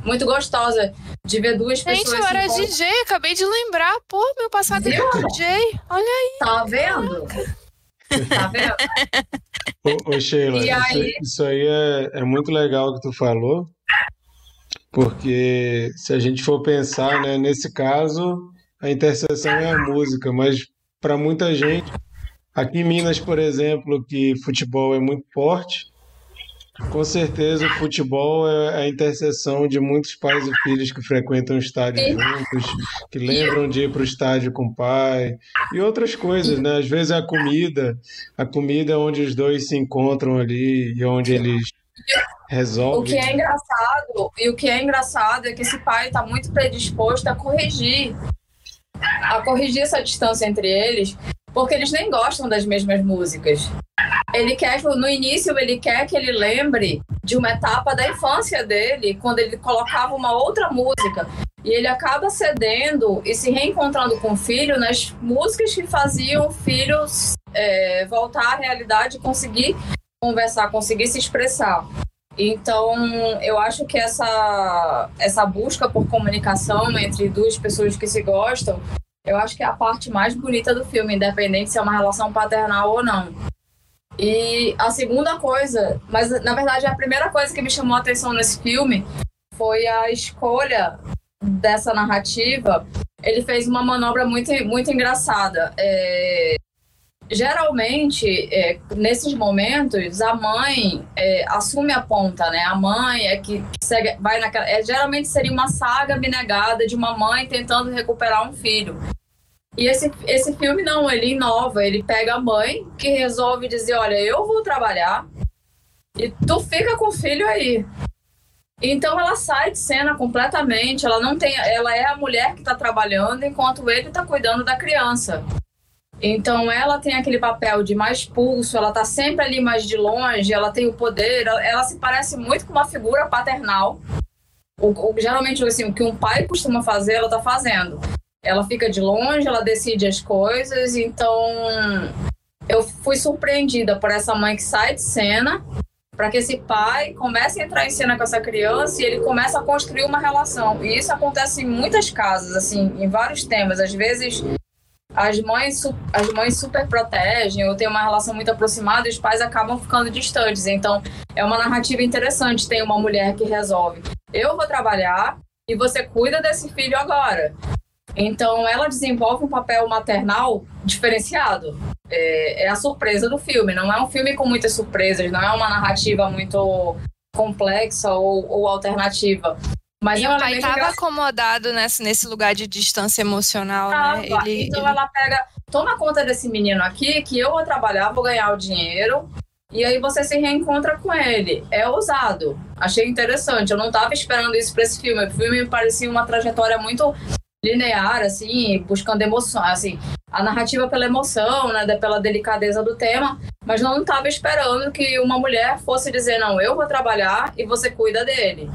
[SPEAKER 7] muito gostosa de ver duas
[SPEAKER 4] Gente,
[SPEAKER 7] pessoas.
[SPEAKER 4] eu
[SPEAKER 7] se
[SPEAKER 4] era DJ, acabei de lembrar. Pô, meu passado era DJ. Olha aí.
[SPEAKER 7] Tá vendo? Tá vendo?
[SPEAKER 2] Ô, ô, Sheila,
[SPEAKER 7] E
[SPEAKER 2] isso,
[SPEAKER 7] aí?
[SPEAKER 2] isso aí é, é muito legal que tu falou, porque se a gente for pensar, né, nesse caso, a interseção é a música, mas para muita gente, aqui em Minas, por exemplo, que futebol é muito forte, Com certeza, o futebol é a interseção de muitos pais e filhos que frequentam o estádio juntos, que lembram de ir para o estádio com o pai e outras coisas, né? Às vezes é a comida, a comida é onde os dois se encontram ali e onde eles
[SPEAKER 7] O
[SPEAKER 2] resolvem.
[SPEAKER 7] que é engraçado, e o que é engraçado é que esse pai está muito predisposto a corrigir, a corrigir essa distância entre eles, porque eles nem gostam das mesmas músicas. Ele quer, que- no início, ele quer que ele lembre de uma etapa da infância dele, quando ele colocava uma outra música. E ele acaba cedendo e se reencontrando com o filho nas músicas que faziam o filho é, voltar à realidade conseguir conversar, conseguir se expressar. Então, eu acho que essa, essa busca por comunicação entre duas pessoas que se gostam, eu acho que é a parte mais bonita do filme, independente se é uma relação paternal ou não. E a segunda coisa, mas na verdade a primeira coisa que me chamou a atenção nesse filme foi a escolha dessa narrativa. Ele fez uma manobra muito, muito engraçada. É, geralmente, é, nesses momentos, a mãe é, assume a ponta, né? A mãe é que, segue, vai naquela. É, geralmente seria uma saga abnegada de uma mãe tentando recuperar um filho. E esse, esse filme não, ele inova, ele pega a mãe que resolve dizer, olha, eu vou trabalhar e tu fica com o filho aí. Então ela sai de cena completamente, ela não tem, ela é a mulher que está trabalhando enquanto ele está cuidando da criança. Então ela tem aquele papel de mais pulso, ela está sempre ali mais de longe, ela tem o poder, ela, ela se parece muito com uma figura paternal. O, o- geralmente assim, o que um pai costuma fazer, ela está fazendo. Ela fica de longe, ela decide as coisas, então eu fui surpreendida por essa mãe que sai de cena para que esse pai comece a entrar em cena com essa criança e ele começa a construir uma relação. E isso acontece em muitas casas, assim, em vários temas. Às vezes as mães, as mães super protegem ou têm uma relação muito aproximada e os pais acabam ficando distantes. Então, é uma narrativa interessante. Tem uma mulher que resolve: eu vou trabalhar e você cuida desse filho agora. Então, ela desenvolve um papel maternal diferenciado. É, é a surpresa do filme. Não é um filme com muitas surpresas, não é uma narrativa muito complexa ou, ou alternativa. Mas
[SPEAKER 4] E o pai estava
[SPEAKER 7] engraçado.
[SPEAKER 4] acomodado nesse, nesse lugar de distância emocional,
[SPEAKER 7] Tava.
[SPEAKER 4] né? Ele,
[SPEAKER 7] então
[SPEAKER 4] ele-
[SPEAKER 7] ela pega, toma conta desse menino aqui, que eu vou trabalhar, vou ganhar o dinheiro, e aí você se reencontra com ele. É ousado. Achei interessante. Eu não estava esperando isso para esse filme. O filme me parecia uma trajetória muito linear, assim, buscando emoção, assim, a narrativa pela emoção, né, pela delicadeza do tema, mas não estava esperando que uma mulher fosse dizer, não, eu vou trabalhar e você cuida dele.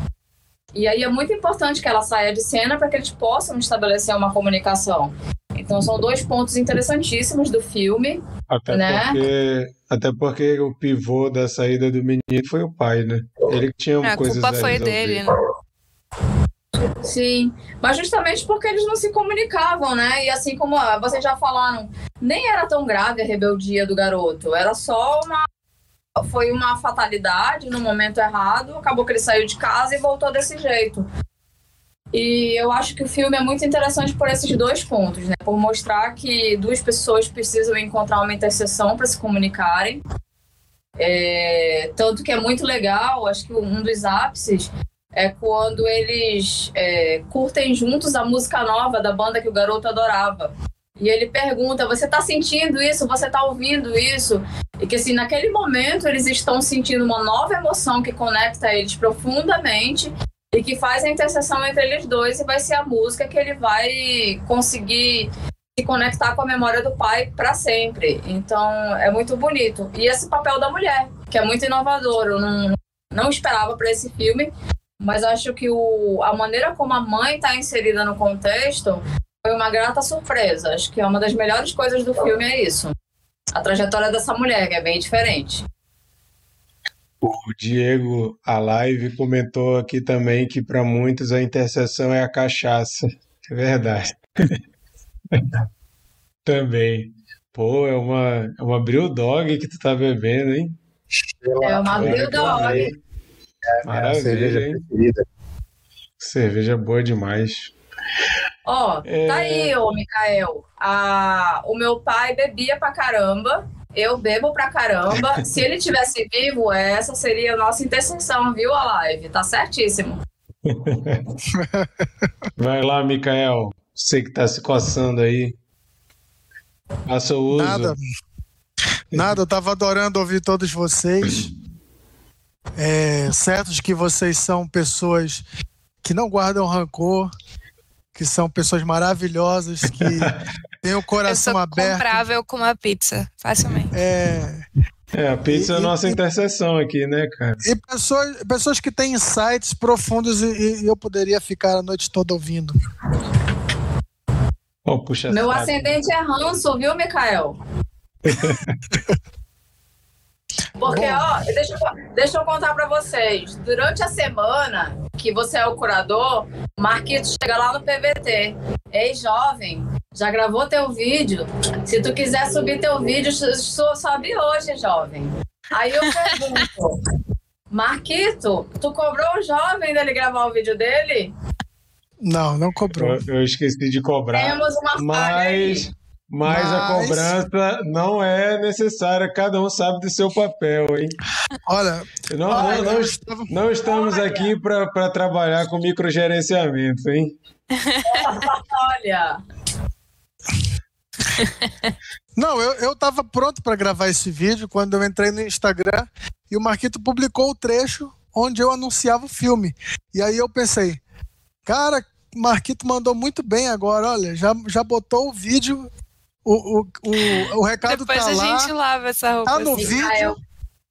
[SPEAKER 7] E aí é muito importante que ela saia de cena para que eles possam estabelecer uma comunicação. Então são dois pontos interessantíssimos do filme.
[SPEAKER 2] Até,
[SPEAKER 7] Né?
[SPEAKER 2] porque, até porque o pivô da saída do menino foi o pai, né? Ele que tinha
[SPEAKER 4] a
[SPEAKER 2] coisas
[SPEAKER 4] culpa
[SPEAKER 2] a
[SPEAKER 4] foi
[SPEAKER 2] resolver.
[SPEAKER 4] dele, né?
[SPEAKER 7] Sim, mas justamente porque eles não se comunicavam, né? E assim como ah, vocês já falaram, nem era tão grave a rebeldia do garoto, era só uma foi uma fatalidade no momento errado, acabou que ele saiu de casa e voltou desse jeito. E eu acho que o filme é muito interessante por esses dois pontos, né? Por mostrar que duas pessoas precisam encontrar uma interseção para se comunicarem. É, tanto que é muito legal, acho que um dos ápices é quando eles é, curtem juntos a música nova da banda que o garoto adorava. E ele pergunta: Você tá sentindo isso? Você tá ouvindo isso? E que, assim, naquele momento eles estão sentindo uma nova emoção que conecta eles profundamente e que faz a interseção entre eles dois e vai ser a música que ele vai conseguir se conectar com a memória do pai para sempre. Então é muito bonito. E esse papel da mulher, que é muito inovador. Eu não, não esperava para esse filme, mas acho que o, a maneira como a mãe está inserida no contexto foi uma grata surpresa. Acho que é uma das melhores coisas do filme é isso. A trajetória dessa mulher, que é bem diferente.
[SPEAKER 2] O Diego Alive comentou aqui também que para muitos a interseção é a cachaça. É verdade. também. Pô, é uma, é uma Brew Dog que tu tá bebendo, hein?
[SPEAKER 7] É uma
[SPEAKER 2] eu
[SPEAKER 7] Dog.
[SPEAKER 5] É a minha cerveja
[SPEAKER 2] Maravilha, hein?
[SPEAKER 5] preferida.
[SPEAKER 2] Cerveja boa demais.
[SPEAKER 7] Ó,
[SPEAKER 2] É.
[SPEAKER 7] tá aí, ô Mikael. A, o meu pai bebia pra caramba. eu bebo pra caramba. Se ele tivesse vivo, essa seria a nossa intercessão, viu, a live? Tá certíssimo.
[SPEAKER 2] Vai lá, Mikael. Você que tá se coçando aí. Faça o uso.
[SPEAKER 3] Nada. Nada, eu tava adorando ouvir todos vocês. É, certo de que vocês são pessoas que não guardam rancor, que são pessoas maravilhosas, que têm o coração
[SPEAKER 4] eu sou
[SPEAKER 3] aberto.
[SPEAKER 4] comprável com uma pizza, facilmente.
[SPEAKER 3] É,
[SPEAKER 2] É, a pizza é a
[SPEAKER 3] E-
[SPEAKER 2] nossa
[SPEAKER 3] e-
[SPEAKER 2] interseção aqui, né, cara?
[SPEAKER 3] e pessoas, pessoas que têm insights profundos e, e eu poderia ficar a noite toda ouvindo.
[SPEAKER 2] Ó, puxa
[SPEAKER 7] Meu ascendente é ranço, viu, Mikael? Porque,
[SPEAKER 3] Bom.
[SPEAKER 7] ó, deixa eu, deixa eu contar pra vocês. Durante a semana que você é o curador, o Marquito chega lá no PVT. Ei, jovem, já gravou teu vídeo? Se tu quiser subir teu vídeo, só sobe hoje, jovem. Aí eu pergunto, Marquito, tu cobrou o jovem dele gravar o vídeo dele?
[SPEAKER 3] Não, não cobrou.
[SPEAKER 2] Eu, eu esqueci de cobrar.
[SPEAKER 7] Temos uma falha aí.
[SPEAKER 2] Mas, mas a cobrança não é necessária, cada um sabe do seu papel, hein?
[SPEAKER 3] Olha,
[SPEAKER 2] Não,
[SPEAKER 3] olha,
[SPEAKER 2] não, não,
[SPEAKER 3] estava-
[SPEAKER 2] não estamos aqui para trabalhar com microgerenciamento, hein?
[SPEAKER 7] Olha,
[SPEAKER 3] Não, eu, eu tava pronto para gravar esse vídeo quando eu entrei no Instagram e o Marquito publicou o trecho onde eu anunciava o filme. E aí eu pensei, cara, o Marquito mandou muito bem agora, olha, já, já botou o vídeo, o, o, o, o recado
[SPEAKER 4] Depois
[SPEAKER 3] tá
[SPEAKER 4] a
[SPEAKER 3] lá,
[SPEAKER 4] gente lava essa roupa.
[SPEAKER 3] tá no
[SPEAKER 4] assim.
[SPEAKER 3] Vídeo,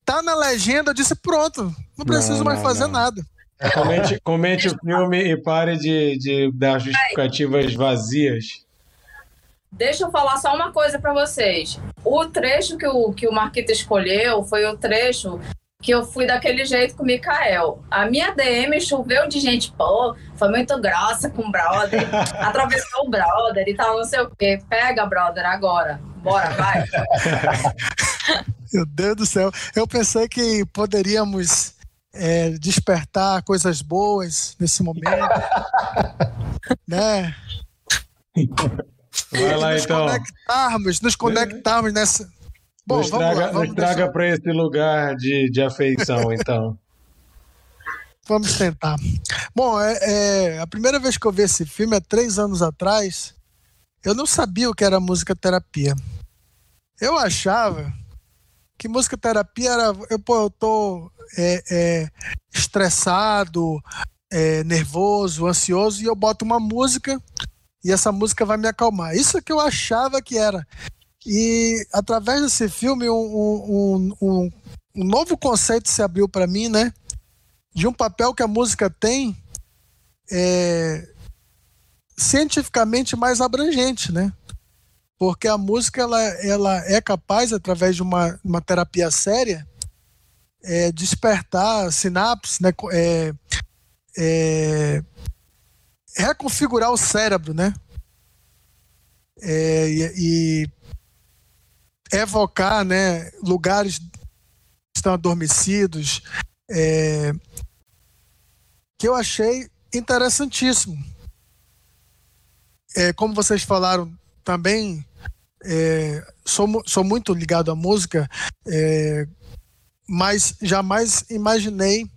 [SPEAKER 3] tá na legenda, eu disse pronto, não preciso
[SPEAKER 2] Não,
[SPEAKER 3] mais
[SPEAKER 2] não,
[SPEAKER 3] fazer
[SPEAKER 2] não.
[SPEAKER 3] nada.
[SPEAKER 2] Comente, comente o filme e pare de, de dar justificativas vazias.
[SPEAKER 7] Deixa eu falar só uma coisa pra vocês. O trecho que o, que o Marquito escolheu foi o trecho que eu fui daquele jeito com o Mikael. A minha DM choveu de gente, pô, foi muito grossa com o brother, atravessou o brother e tal, não sei o quê. Pega, brother, agora. Bora, vai.
[SPEAKER 3] Meu Deus do céu, eu pensei que poderíamos é, despertar coisas boas nesse momento, né?
[SPEAKER 2] Vai lá
[SPEAKER 3] nos
[SPEAKER 2] então.
[SPEAKER 3] conectarmos, nos conectarmos nessa. Bom,
[SPEAKER 2] nos
[SPEAKER 3] vamos
[SPEAKER 2] traga,
[SPEAKER 3] lá, vamos,
[SPEAKER 2] nos traga
[SPEAKER 3] deixar-
[SPEAKER 2] para esse lugar de, de afeição, então.
[SPEAKER 3] vamos tentar. Bom, é, é, a primeira vez que eu vi esse filme, há três anos atrás, eu não sabia o que era música terapia. Eu achava que música terapia era. Eu, pô, eu tô é, é, estressado, é, nervoso, ansioso, e eu boto uma música e essa música vai me acalmar. Isso é que eu achava que era. E através desse filme, um, um, um, um novo conceito se abriu para mim, né? De um papel que a música tem é, cientificamente mais abrangente, né? Porque a música ela, ela é capaz, através de uma, uma terapia séria, é, despertar sinapses, né? É, é, reconfigurar o cérebro, né? É, e, e evocar, né? Lugares que estão adormecidos, é, que eu achei interessantíssimo. É, como vocês falaram também, é, sou, sou muito ligado à música, é, mas jamais imaginei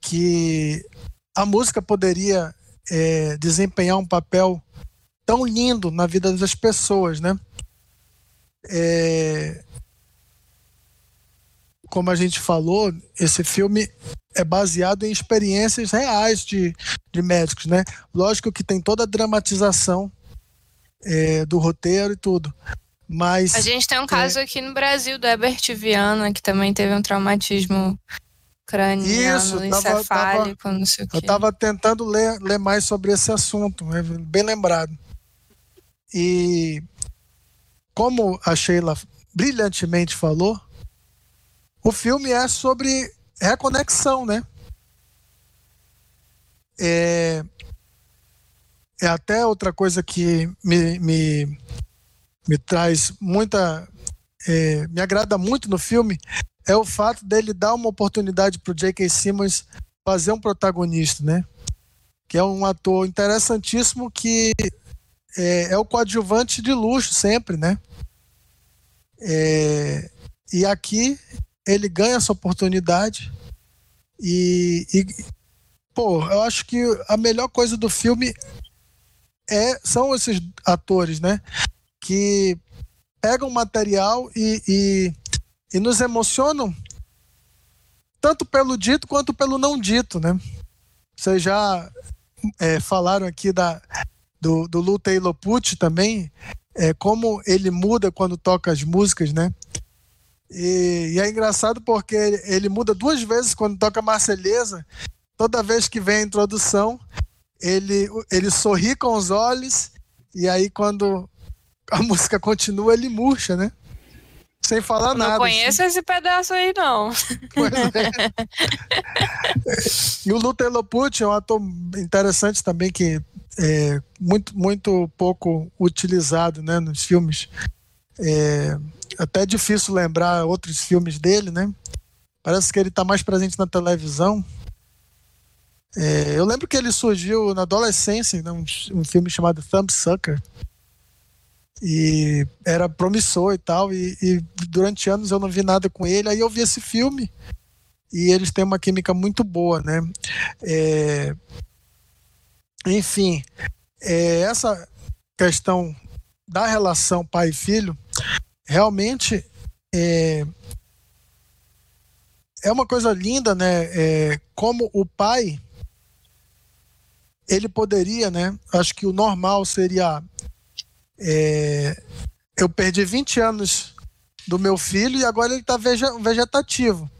[SPEAKER 3] que a música poderia é, desempenhar um papel tão lindo na vida das pessoas, né? É, como a gente falou, esse filme é baseado em experiências reais de, de médicos, né? Lógico que tem toda a dramatização é, do roteiro e tudo, mas
[SPEAKER 4] A gente tem um caso aqui no Brasil do Herbert Viana, que também teve um traumatismo craniano,
[SPEAKER 3] Isso, tava-
[SPEAKER 4] encefálico, não sei o quê.
[SPEAKER 3] Eu estava tentando ler, ler mais sobre esse assunto, é bem lembrado. E como a Sheila brilhantemente falou, o filme é sobre reconexão, né? É, é até outra coisa que me, me, me traz muita. é, me agrada muito no filme é o fato dele dar uma oportunidade para o J.K. Simmons fazer um protagonista, né? Que é um ator interessantíssimo que é, é o coadjuvante de luxo sempre, né? É, e aqui ele ganha essa oportunidade e, e, pô, eu acho que a melhor coisa do filme é são esses atores, né? Que pegam material e, e, e nos emocionam tanto pelo dito quanto pelo não dito, né? Vocês já é, falaram aqui da, do, do Lu Taylor Pucci também, é, como ele muda quando toca as músicas, né? E, e, é engraçado porque ele muda duas vezes quando toca Marselhesa. Toda vez que vem a introdução, ele, ele sorri com os olhos, e aí quando a música continua, ele murcha, né? Sem falar
[SPEAKER 4] não
[SPEAKER 3] nada.
[SPEAKER 4] Não conheço assim. esse pedaço aí, não.
[SPEAKER 3] É. e o Luther é um ator interessante também, que é muito, muito pouco utilizado né, nos filmes. É até difícil lembrar outros filmes dele, né? Parece que ele está mais presente na televisão. É, eu lembro que ele surgiu na adolescência, né, um, um filme chamado Thumbsucker e era promissor e tal, e, e, durante anos eu não vi nada com ele, aí eu vi esse filme e eles têm uma química muito boa, né? É, enfim, é, essa questão da relação pai e filho realmente é, é uma coisa linda, né? É, como o pai ele poderia, né? Acho que o normal seria é, eu perdi 20 anos do meu filho e agora ele está vegetativo.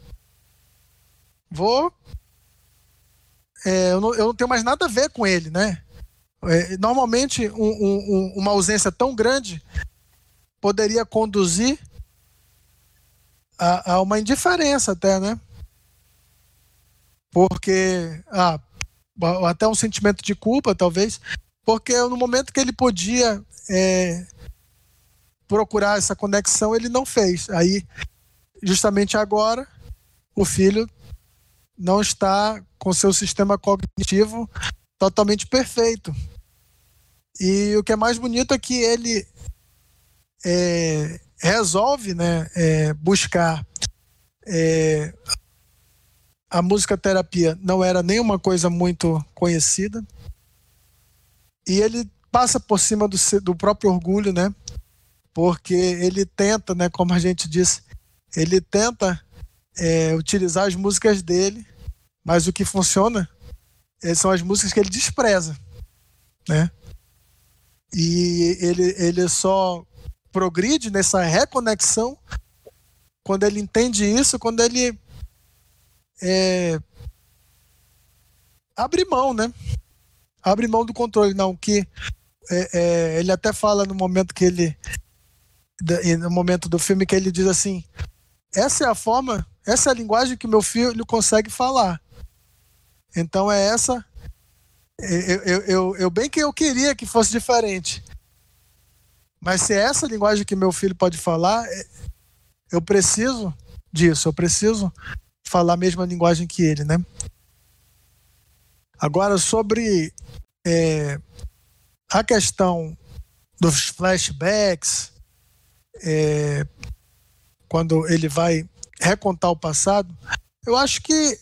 [SPEAKER 3] Vou. É, eu, não, eu, não, tenho mais nada a ver com ele, né? É, normalmente, um, um, uma ausência tão grande poderia conduzir a, a, uma indiferença, até, né? Porque. Ah, até um sentimento de culpa, talvez. Porque no momento que ele podia é, procurar essa conexão, ele não fez. Aí, justamente agora, o filho não está com seu sistema cognitivo totalmente perfeito. E o que é mais bonito é que ele é, resolve né, é, buscar é, a música terapia não era nenhuma coisa muito conhecida e ele passa por cima do, do próprio orgulho, né? Porque ele tenta, né? Como a gente disse, ele tenta é, utilizar as músicas dele, mas o que funciona é, são as músicas que ele despreza, né? E ele, ele só progride nessa reconexão quando ele entende isso, quando ele é, abre mão, né? Abre mão do controle, não que é, é, ele até fala no momento que ele no momento do filme que ele diz assim essa é a forma essa é a linguagem que meu filho consegue falar. Então é essa. Eu, eu, eu, eu bem que eu queria que fosse diferente. Mas se é essa linguagem que meu filho pode falar é, eu preciso disso eu preciso falar a mesma linguagem que ele né? Agora sobre é, a questão dos flashbacks, é, quando ele vai recontar o passado, eu acho que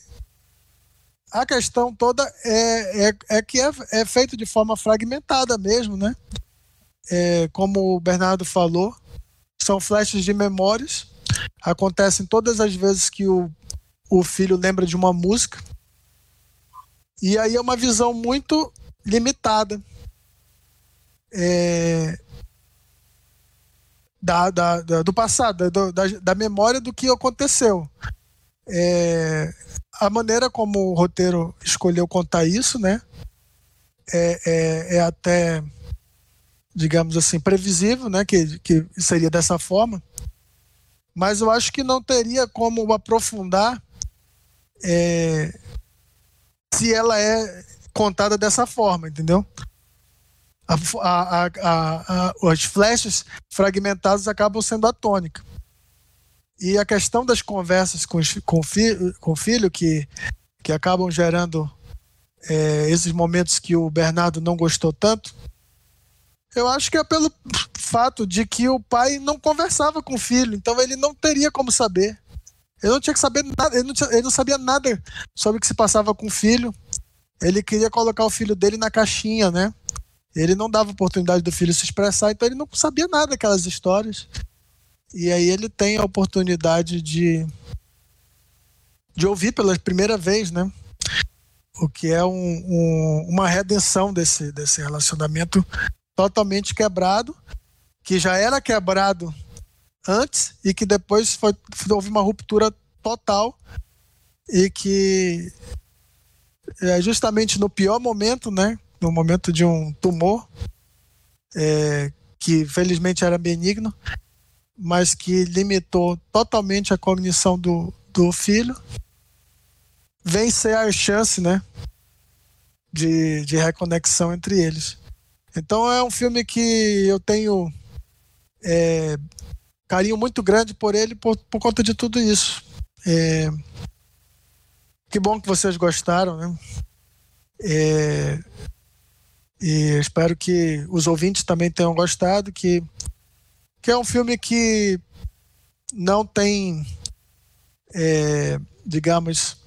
[SPEAKER 3] a questão toda é, é, é que é, é, feito de forma fragmentada mesmo, né? É, como o Bernardo falou, são flashes de memórias, acontecem todas as vezes que o, o filho lembra de uma música, e aí é uma visão muito limitada. É, da, da, da, do passado, da, da, memória do que aconteceu. É, a maneira como o roteiro escolheu contar isso, né, é, é, é até, digamos assim, previsível, né, que, que seria dessa forma, mas eu acho que não teria como aprofundar é, se ela é contada dessa forma, entendeu? A, a, a, as flechas fragmentadas acabam sendo a tônica. E a questão das conversas com, com, fi, com o filho, que, que acabam gerando é, esses momentos que o Bernardo não gostou tanto, Eu acho que é pelo fato de que o pai não conversava com o filho, então ele não teria como saber. Ele não tinha que saber nada, ele não, tinha, ele não sabia nada sobre o que se passava com o filho. Ele queria colocar o filho dele na caixinha, né? Ele não dava oportunidade do filho se expressar, então ele não sabia nada daquelas histórias. E aí ele tem a oportunidade de, de ouvir pela primeira vez, né? O que é um, um, uma redenção desse, desse relacionamento totalmente quebrado, que já era quebrado antes e que depois foi, houve uma ruptura total e que é justamente no pior momento, né? No momento de um tumor, é, que felizmente era benigno, mas que limitou totalmente a cognição do, do filho, vem ser a chance, né? De, de reconexão entre eles. Então é um filme que eu tenho é, carinho muito grande por ele por, por conta de tudo isso. É, que bom que vocês gostaram, né? É, e espero que os ouvintes também tenham gostado, que, que é um filme que não tem, é, digamos,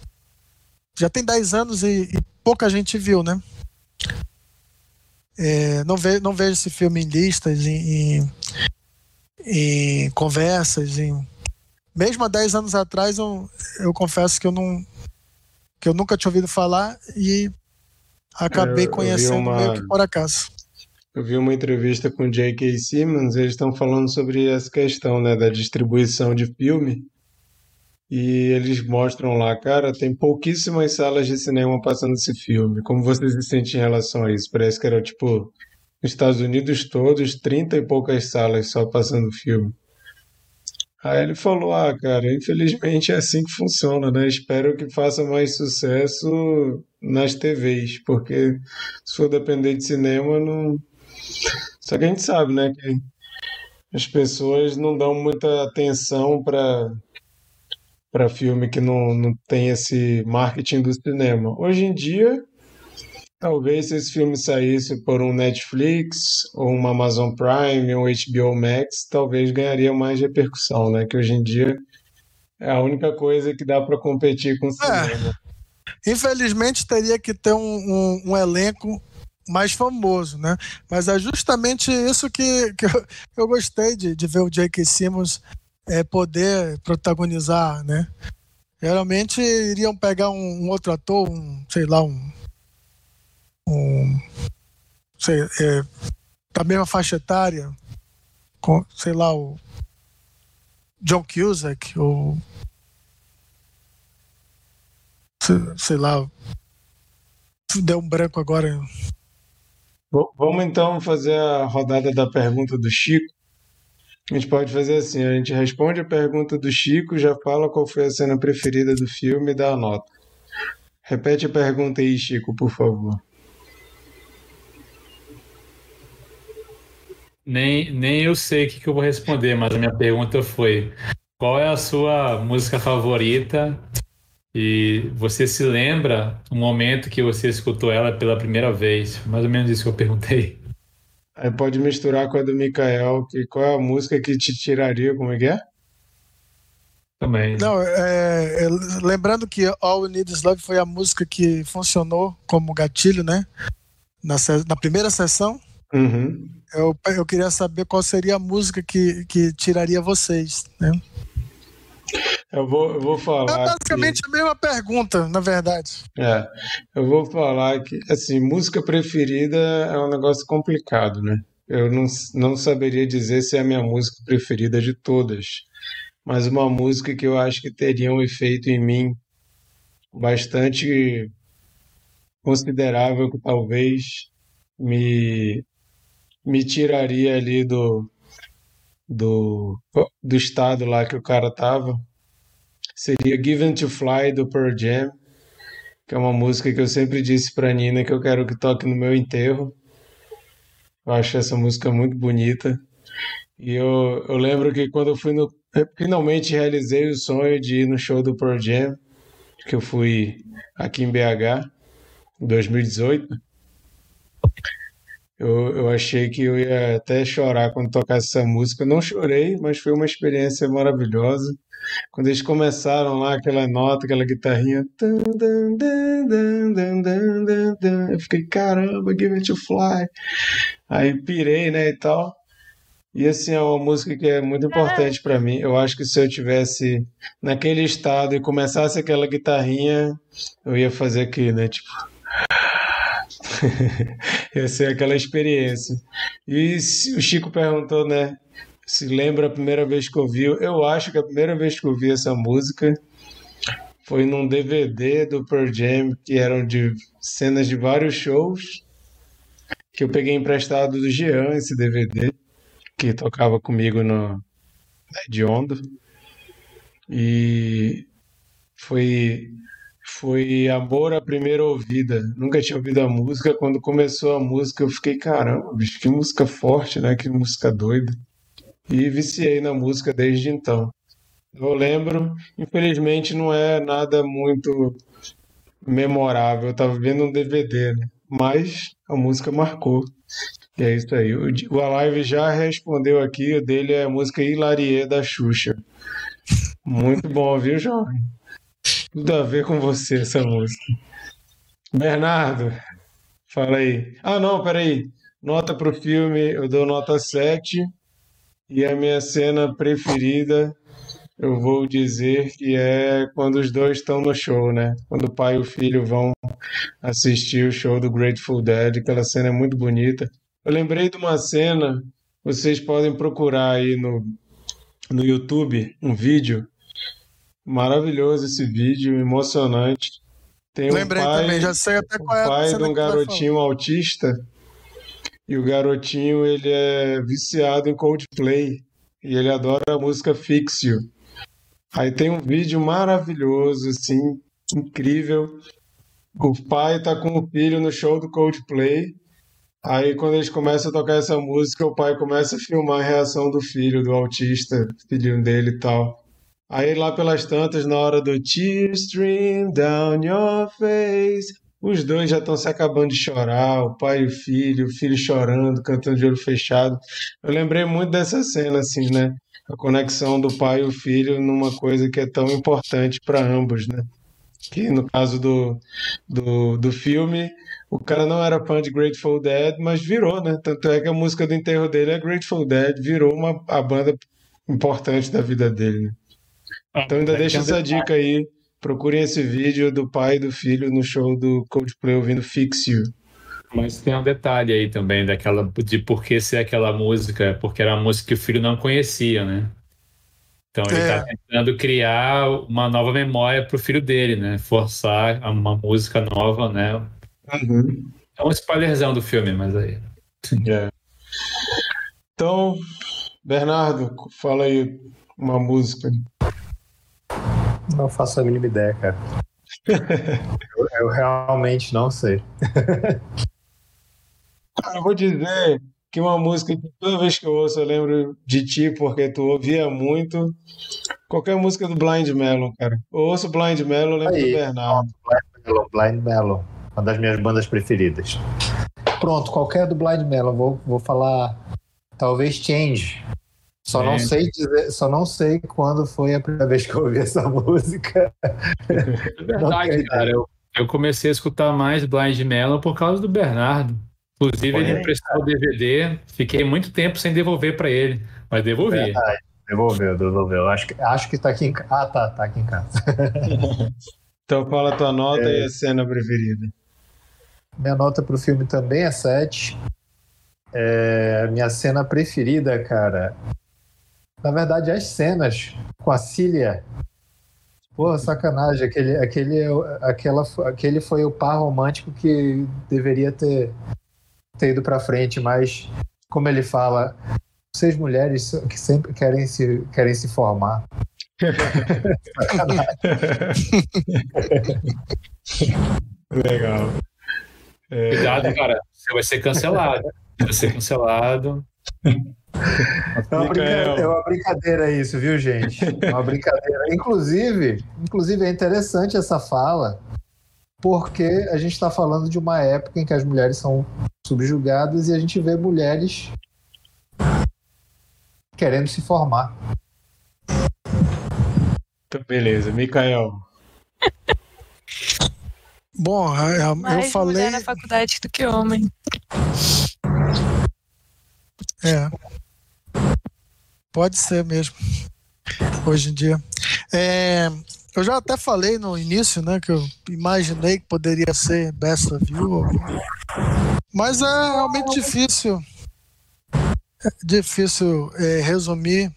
[SPEAKER 3] já tem 10 anos e, e, pouca gente viu, né? É, não, ve, não vejo esse filme em listas, em, em em conversas, em mesmo há 10 anos atrás eu, eu confesso que eu não que eu nunca tinha ouvido falar e acabei eu, conhecendo eu uma, meio que por acaso.
[SPEAKER 2] Eu vi uma entrevista com J.K. Simmons, eles estão falando sobre essa questão, né, da distribuição de filme. E eles mostram lá, cara, tem pouquíssimas salas de cinema passando esse filme. Como você se sente em relação a isso? Parece que era tipo nos Estados Unidos todos, 30 e poucas salas só passando filme. Aí ele falou: Ah, cara, infelizmente é assim que funciona, né? Espero que faça mais sucesso nas TVs, porque se for depender de cinema, não. Só que a gente sabe, né? Que as pessoas não dão muita atenção para para filme que não, não tem esse marketing do cinema. Hoje em dia, Talvez se esse filme saísse por um Netflix, ou uma Amazon Prime, ou HBO Max, talvez ganharia mais repercussão, né? Que hoje em dia é a única coisa que dá para competir com o é. cinema.
[SPEAKER 3] É. Infelizmente teria que ter um, um, um, elenco mais famoso, né? Mas é justamente isso que, que eu, eu gostei de, de ver o J.K. Simmons é, poder protagonizar, né? Geralmente iriam pegar um, um outro ator, um, sei lá, um um, sei, é, da mesma faixa etária, com, sei lá, o John Cusack, ou sei, sei lá, deu um branco agora.
[SPEAKER 2] Vamos então fazer a rodada da pergunta do Chico. A gente pode fazer assim: a gente responde a pergunta do Chico, já fala qual foi a cena preferida do filme e dá a nota. Repete a pergunta aí, Chico, por favor.
[SPEAKER 6] Nem, nem eu sei o que, que eu vou responder, mas a minha pergunta foi: qual é a sua música favorita? E você se lembra o momento que você escutou ela pela primeira vez? Mais ou menos isso que eu perguntei.
[SPEAKER 2] Aí pode misturar com a do Mikael, que qual é a música que te tiraria, como é que é?
[SPEAKER 6] Também.
[SPEAKER 3] Não, é, é, lembrando que All We Need Is Love foi a música que funcionou como gatilho, né? Na, na primeira sessão.
[SPEAKER 2] Uhum.
[SPEAKER 3] Eu, eu queria saber qual seria a música que, que tiraria vocês, né?
[SPEAKER 2] Eu vou, eu vou falar.
[SPEAKER 3] É basicamente que... a mesma pergunta, na verdade.
[SPEAKER 2] É, eu vou falar que, assim, música preferida é um negócio complicado, né? Eu não, não saberia dizer se é a minha música preferida de todas, mas uma música que eu acho que teria um efeito em mim bastante considerável, que talvez me me tiraria ali do, do, do estado lá que o cara tava. Seria Given to Fly do Pearl Jam, que é uma música que eu sempre disse pra Nina que eu quero que toque no meu enterro. Eu acho essa música muito bonita. E eu, eu lembro que quando eu fui no. Eu finalmente realizei o sonho de ir no show do Pearl Jam, que eu fui aqui em BH, em 2018 Eu, eu achei que eu ia até chorar quando tocasse essa música. Não chorei, mas foi uma experiência maravilhosa. Quando eles começaram lá, aquela nota, aquela guitarrinha. Eu fiquei, caramba, Give It to Fly. Aí pirei, né, e tal. E assim, é uma música que é muito importante para mim. Eu acho que se eu tivesse naquele estado e começasse aquela guitarrinha, eu ia fazer aqui, né, tipo. ia ser aquela experiência. E o Chico perguntou, né, se lembra a primeira vez que ouviu. Eu acho que a primeira vez que ouvi essa música foi num DVD do Pearl Jam, que eram de cenas de vários shows, que eu peguei emprestado do Jean, esse DVD, que tocava comigo no Hediondo. E foi foi amor à primeira ouvida. Nunca tinha ouvido a música. Quando começou a música, eu fiquei, caramba, bicho, que música forte, né? Que música doida e viciei na música desde então. Eu lembro, infelizmente não é nada muito memorável, eu estava vendo um DVD, né? mas a música marcou. E é isso aí. O Alive já respondeu aqui, o dele é a música Hilarie da Xuxa. Muito bom, viu, jovem? Tudo a ver com você essa música. Bernardo, fala aí. Ah, não, peraí. Nota pro filme, eu dou nota 7. E a minha cena preferida, eu vou dizer que é quando os dois estão no show, né? Quando o pai e o filho vão assistir o show do Grateful Dead, aquela cena é muito bonita. Eu lembrei de uma cena, vocês podem procurar aí no, no YouTube um vídeo. Maravilhoso esse vídeo, emocionante. Tem
[SPEAKER 3] Lembrei
[SPEAKER 2] um pai,
[SPEAKER 3] também, já sei até qual é
[SPEAKER 2] pai de um
[SPEAKER 3] vai
[SPEAKER 2] garotinho autista e o garotinho, ele é viciado em Coldplay. E ele adora a música Fix You. Aí tem um vídeo maravilhoso, assim, incrível. O pai tá com o filho no show do Coldplay. Aí quando eles começam a tocar essa música, o pai começa a filmar a reação do filho, do autista, filhinho dele e tal. Aí lá pelas tantas, na hora do Tears stream down your face, os dois já estão se acabando de chorar, o pai e o filho, o filho chorando, cantando de olho fechado. Eu lembrei muito dessa cena, assim, né? A conexão do pai e o filho numa coisa que é tão importante para ambos, né? Que no caso do, do, do filme, o cara não era fã de Grateful Dead, mas virou, né? Tanto é que a música do enterro dele é Grateful Dead, virou uma, a banda importante da vida dele, né? Então ainda deixa essa dica aí Procurem esse vídeo do pai e do filho no show do Coldplay ouvindo Fix You.
[SPEAKER 6] Mas tem um detalhe aí também daquela de por que ser aquela música, porque era uma música que o filho não conhecia, né? Então ele está é. tentando criar uma nova memória para o filho dele, né? Forçar uma música nova, né?
[SPEAKER 2] Uhum.
[SPEAKER 6] É um spoilerzão do filme, mas aí.
[SPEAKER 2] É. Então, Bernardo, fala aí uma música.
[SPEAKER 5] Não faço a mínima ideia, cara. eu, eu, realmente não sei.
[SPEAKER 2] cara, eu vou dizer que uma música que toda vez que eu ouço eu lembro de ti, porque tu ouvia muito. Qualquer música do Blind Melon, cara. Eu ouço Blind Melon, eu lembro Aí, do Bernardo.
[SPEAKER 5] Blind Melon, Blind Melon, uma das minhas bandas preferidas. Pronto, qualquer do Blind Melon, vou, vou falar talvez Change. Só não sei dizer, só não sei quando foi a primeira vez que eu ouvi essa música.
[SPEAKER 6] É verdade, cara. Eu, eu comecei a escutar mais Blind Melon por causa do Bernardo. Inclusive, ele emprestou o DVD, fiquei muito tempo sem devolver para ele, mas devolvi. Verdade.
[SPEAKER 5] Devolveu, devolveu. Acho que, acho que tá aqui em casa. Ah, tá, tá aqui em casa.
[SPEAKER 2] então fala a tua nota é... e a cena preferida.
[SPEAKER 5] Minha nota pro filme também é 7. É, minha cena preferida, cara, na verdade, as cenas com a Cília. Pô, sacanagem. Aquele, aquele, aquela, aquele foi o par romântico que deveria ter, ter ido pra frente, mas, como ele fala, vocês mulheres que sempre querem se, querem se formar.
[SPEAKER 2] Legal.
[SPEAKER 6] É... Cuidado, cara. Você vai ser cancelado. Vai ser cancelado.
[SPEAKER 5] É uma, brincadeira, é uma brincadeira isso, viu, gente? É uma brincadeira. Inclusive, inclusive é interessante essa fala, porque a gente está falando de uma época em que as mulheres são subjugadas e a gente vê mulheres querendo se formar.
[SPEAKER 2] Então, beleza, Mikael.
[SPEAKER 3] Bom, eu
[SPEAKER 4] Mais
[SPEAKER 3] falei.
[SPEAKER 4] mulher na faculdade do que homem.
[SPEAKER 3] É. Pode ser mesmo. Hoje em dia. É, eu já até falei no início, né, que eu imaginei que poderia ser Best of You. Mas é realmente difícil. É difícil é, resumir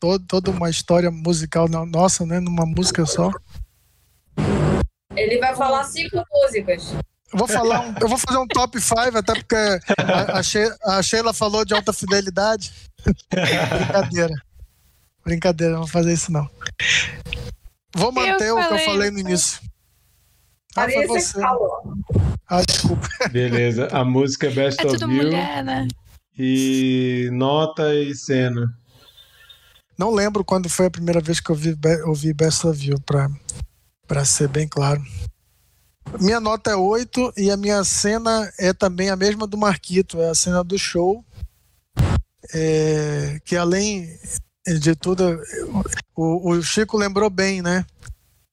[SPEAKER 3] todo, toda uma história musical nossa, né, numa música só.
[SPEAKER 7] Ele vai falar cinco músicas.
[SPEAKER 3] Eu vou falar, um- eu vou fazer um top 5, até porque a, a She- a Sheila falou de alta fidelidade. Brincadeira. Brincadeira, não vou fazer isso não. Vou manter o que eu
[SPEAKER 4] falei,
[SPEAKER 3] no início. Ah, foi você.
[SPEAKER 7] falou.
[SPEAKER 3] Ah, desculpa.
[SPEAKER 2] Beleza, a música é Best
[SPEAKER 4] É
[SPEAKER 2] of You
[SPEAKER 4] mulher, né?
[SPEAKER 2] e nota e cena.
[SPEAKER 3] Não lembro quando foi a primeira vez que eu vi, Be- ouvi Best of You, pra, pra ser bem claro. Minha nota é 8 e a minha cena é também a mesma do Marquito, é a cena do show. É, que além de tudo, o, o Chico lembrou bem, né?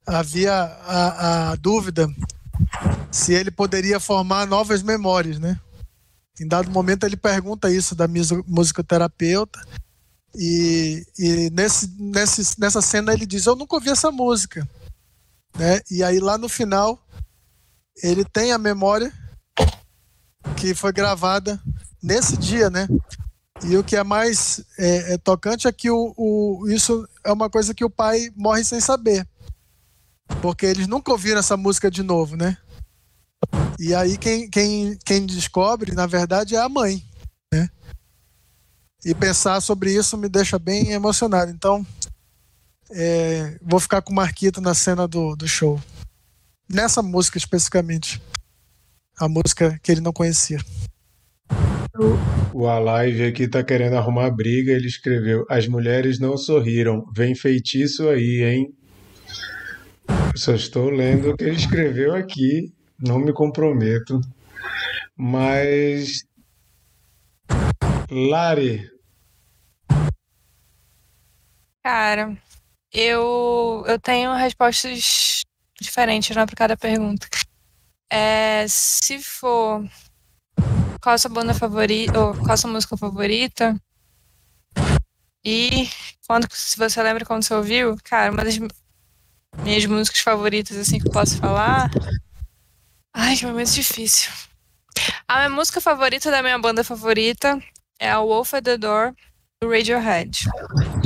[SPEAKER 3] Havia a, a dúvida se ele poderia formar novas memórias, né? Em dado momento ele pergunta isso da musicoterapeuta e, e nesse, nesse, nessa cena ele diz: Eu nunca ouvi essa música. Né? E aí lá no final ele tem a memória que foi gravada nesse dia, né? E o que é mais é, é tocante é que o, o, isso é uma coisa que o pai morre sem saber. Porque eles nunca ouviram essa música de novo, né? E aí quem, quem, quem descobre, na verdade, é a mãe. Né? E pensar sobre isso me deixa bem emocionado. Então, é, vou ficar com o Marquito na cena do, do show. Nessa música especificamente. A música que ele não conhecia.
[SPEAKER 2] O Alive aqui tá querendo arrumar briga. Ele escreveu: As mulheres não sorriram. Vem feitiço aí, hein? Eu só estou lendo o que ele escreveu aqui. Não me comprometo. Mas. Lari,
[SPEAKER 4] Cara, eu, eu tenho respostas diferentes, né, para cada pergunta. É, se for qual a sua banda favorita, ou qual a sua música favorita, e quando, se você lembra quando você ouviu, cara, uma das minhas músicas favoritas, assim, que eu posso falar. Ai, que momento difícil. A minha música favorita da minha banda favorita é a Wolf at the Door, Radiohead.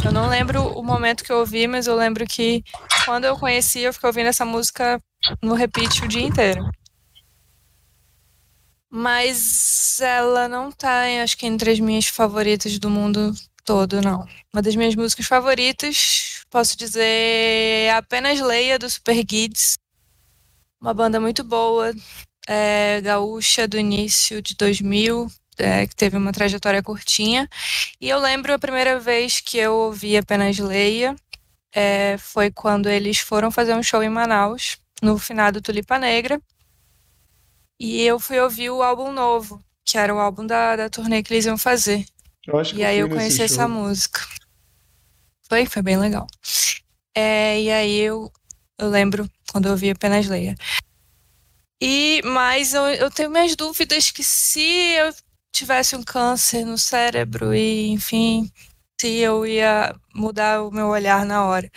[SPEAKER 4] Eu não lembro o momento que eu ouvi, mas eu lembro que quando eu conheci, eu fiquei ouvindo essa música no repeat o dia inteiro. Mas ela não tá, acho que, entre as minhas favoritas do mundo todo, não. Uma das minhas músicas favoritas, posso dizer, é Apenas Leia, do Super Kids. Uma banda muito boa, é, gaúcha do início de 2000, é, que teve uma trajetória curtinha. E eu lembro a primeira vez que eu ouvi Apenas Leia, é, foi quando eles foram fazer um show em Manaus, no finado Tulipa Negra. E eu fui ouvir o álbum novo, que era o álbum da, da turnê que eles iam fazer. E aí eu conheci essa
[SPEAKER 2] show.
[SPEAKER 4] música. Foi, foi bem legal. É, e aí eu, eu lembro quando eu ouvi apenas Leia. E, mas eu, eu tenho minhas dúvidas que se eu tivesse um câncer no cérebro e, enfim, se eu ia mudar o meu olhar na hora.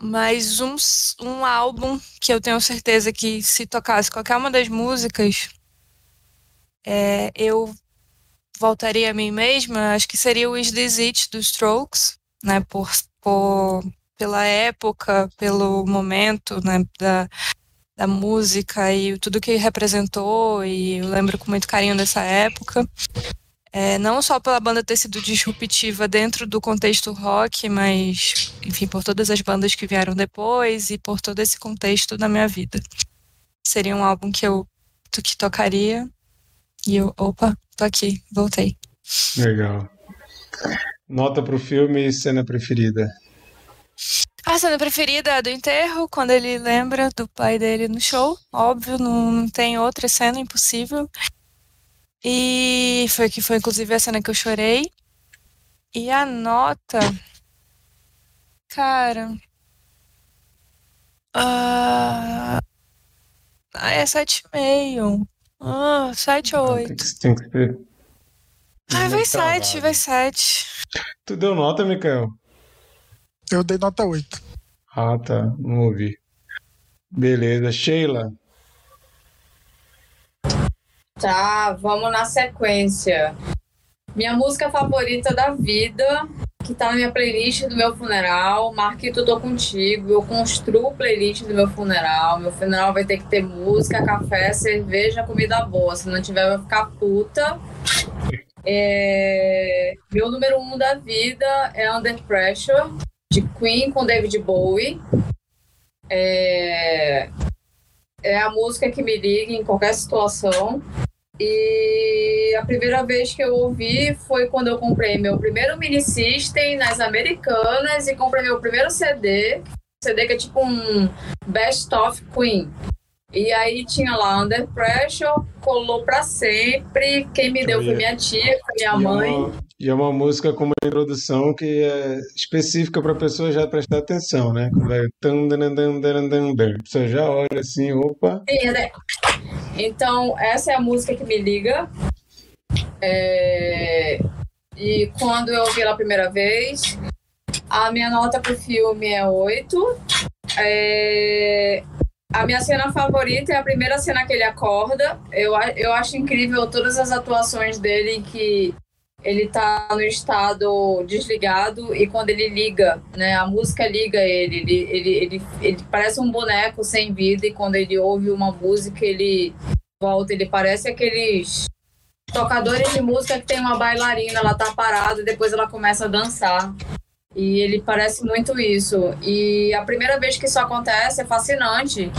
[SPEAKER 4] Mas um, um álbum que eu tenho certeza que se tocasse qualquer uma das músicas, é, eu voltaria a mim mesma, acho que seria o Is This It dos Strokes, né, por, por, pela época, pelo momento, né, da, da música e tudo que representou, e eu lembro com muito carinho dessa época. É, não só pela banda ter sido disruptiva dentro do contexto rock, mas, enfim, por todas as bandas que vieram depois e por todo esse contexto da minha vida. Seria um álbum que eu que tocaria e eu, opa, tô aqui, voltei.
[SPEAKER 2] Legal. Nota pro filme e cena preferida.
[SPEAKER 4] A cena preferida é a do enterro, quando ele lembra do pai dele no show. Óbvio, não, não tem outra cena impossível. E foi que foi inclusive a cena que eu chorei. E a nota. Cara. Ah, ah, é 7,5. Ah, 7 ou 8.
[SPEAKER 2] Tem que, ser.
[SPEAKER 4] Ah, vai
[SPEAKER 6] Muito
[SPEAKER 4] 7,
[SPEAKER 6] travado.
[SPEAKER 4] vai 7.
[SPEAKER 2] Tu deu nota, Mikael?
[SPEAKER 3] Eu dei nota 8.
[SPEAKER 2] Ah, tá. Não ouvi. Beleza. Sheila.
[SPEAKER 7] Tá, vamos na sequência. Minha música favorita da vida, que tá na minha playlist do meu funeral. Marquito, tô contigo. Eu construo playlist do meu funeral. Meu funeral vai ter que ter música, café, cerveja, comida boa. Se não tiver, eu vou ficar puta. É, Meu número um da vida é Under Pressure, de Queen com David Bowie. É, é a música que me liga em qualquer situação. E a primeira vez que eu ouvi foi quando eu comprei meu primeiro mini system nas Americanas e comprei meu primeiro CD, CD que é tipo um Best of Queen. E aí tinha lá Under Pressure, colou pra sempre. Quem me deu foi minha tia, foi minha
[SPEAKER 2] E é
[SPEAKER 7] mãe.
[SPEAKER 2] uma, e é uma música com uma introdução que é específica para a pessoa já prestar atenção, né? Quando vai tan, dan, dan, dan, dan, dan. A pessoa já olha assim, opa.
[SPEAKER 7] Sim, né? Então, essa é a música que me liga. É, E quando eu ouvi ela a primeira vez, a minha nota pro filme é 8. É, A minha cena favorita é a primeira cena que ele acorda. Eu, eu acho incrível todas as atuações dele que ele tá no estado desligado e quando ele liga, né, a música liga ele, ele, ele, ele, ele parece um boneco sem vida e quando ele ouve uma música ele volta, ele parece aqueles tocadores de música que tem uma bailarina, ela tá parada e depois ela começa a dançar. E ele parece muito isso. E a primeira vez que isso acontece é fascinante,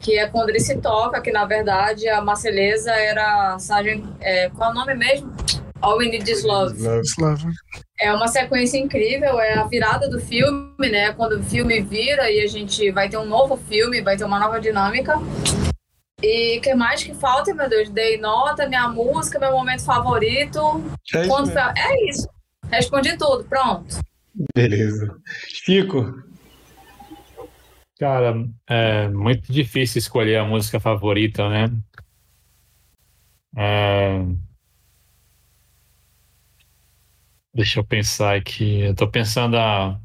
[SPEAKER 7] que é quando ele se toca, que na verdade a Marceleza era Sargent, é, qual é o nome mesmo? All We Need Is Love.
[SPEAKER 3] Slava.
[SPEAKER 7] É uma sequência incrível, é a virada do filme, né? Quando o filme vira e a gente vai ter um novo filme, vai ter uma nova dinâmica. E o que mais que falta, meu Deus? Dei nota, minha música, meu momento favorito.
[SPEAKER 2] É isso
[SPEAKER 7] Quando É isso. Respondi tudo, pronto.
[SPEAKER 2] Beleza. Chico.
[SPEAKER 6] Cara, é muito difícil escolher a música favorita, né? É, Deixa eu pensar aqui. Eu tô pensando há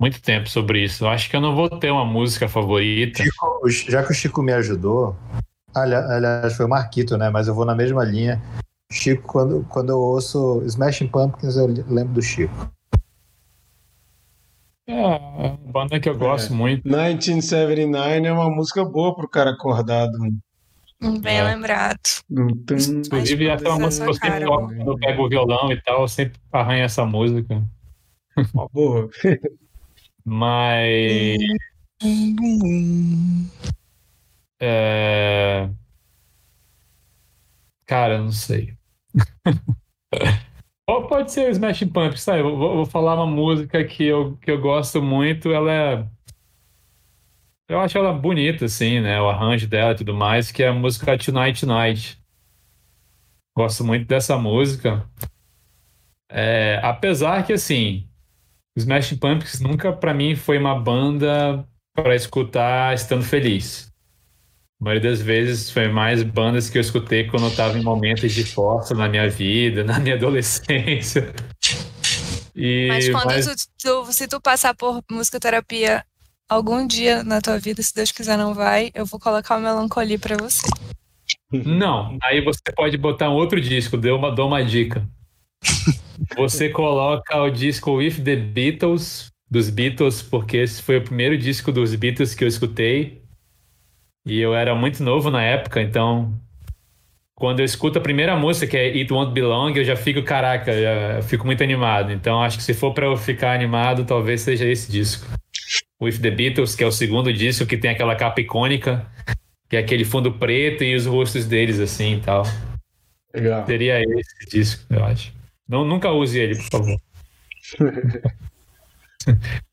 [SPEAKER 6] muito tempo sobre isso. Eu acho que eu não vou ter uma música favorita.
[SPEAKER 5] Chico, já que o Chico me ajudou, ali- aliás, foi o Marquito, né? Mas eu vou na mesma linha. Chico, quando, quando eu ouço Smashing Pumpkins, eu lembro do Chico.
[SPEAKER 6] É, é uma banda que eu gosto muito.
[SPEAKER 2] 1979 é uma música boa pro cara acordado.
[SPEAKER 4] Bem
[SPEAKER 6] É.
[SPEAKER 4] lembrado.
[SPEAKER 6] Inclusive, essa é uma música que eu sempre
[SPEAKER 4] Cara,
[SPEAKER 6] toco quando eu pego o violão e tal, eu sempre arranho essa música.
[SPEAKER 2] Uma boa.
[SPEAKER 6] Mas. É... Cara, eu não sei. Pode ser o Smashing Pumpkins, sabe? Vou, vou falar uma música que eu, que eu gosto muito, ela é... Eu acho ela bonita, assim, né? O arranjo dela e tudo mais, que é a música Tonight Tonight. Gosto muito dessa música. É, apesar que, assim, o Smashing Pumpkins nunca, pra mim, foi uma banda para escutar estando feliz. A maioria das vezes foi mais bandas que eu escutei quando eu estava em momentos de força na minha vida, na minha adolescência. E,
[SPEAKER 4] Mas quando
[SPEAKER 6] mas-
[SPEAKER 4] Tu, tu- se tu passar por musicoterapia algum dia na tua vida, se Deus quiser não vai, eu vou colocar o melancolia pra você.
[SPEAKER 6] Não, aí você pode botar um outro disco, dou uma, dou uma dica. Você coloca o disco With the Beatles, dos Beatles, porque esse foi o primeiro disco dos Beatles que eu escutei. E eu era muito novo na época, então quando eu escuto a primeira música, que é It Won't Be Long, eu já fico, caraca, já eu fico muito animado. Então acho que se for para eu ficar animado, talvez seja esse disco. With the Beatles, que é o segundo disco que tem aquela capa icônica, que é aquele fundo preto e os rostos deles assim e tal.
[SPEAKER 2] Legal.
[SPEAKER 6] Seria esse disco, eu acho. Não, nunca use ele, por favor.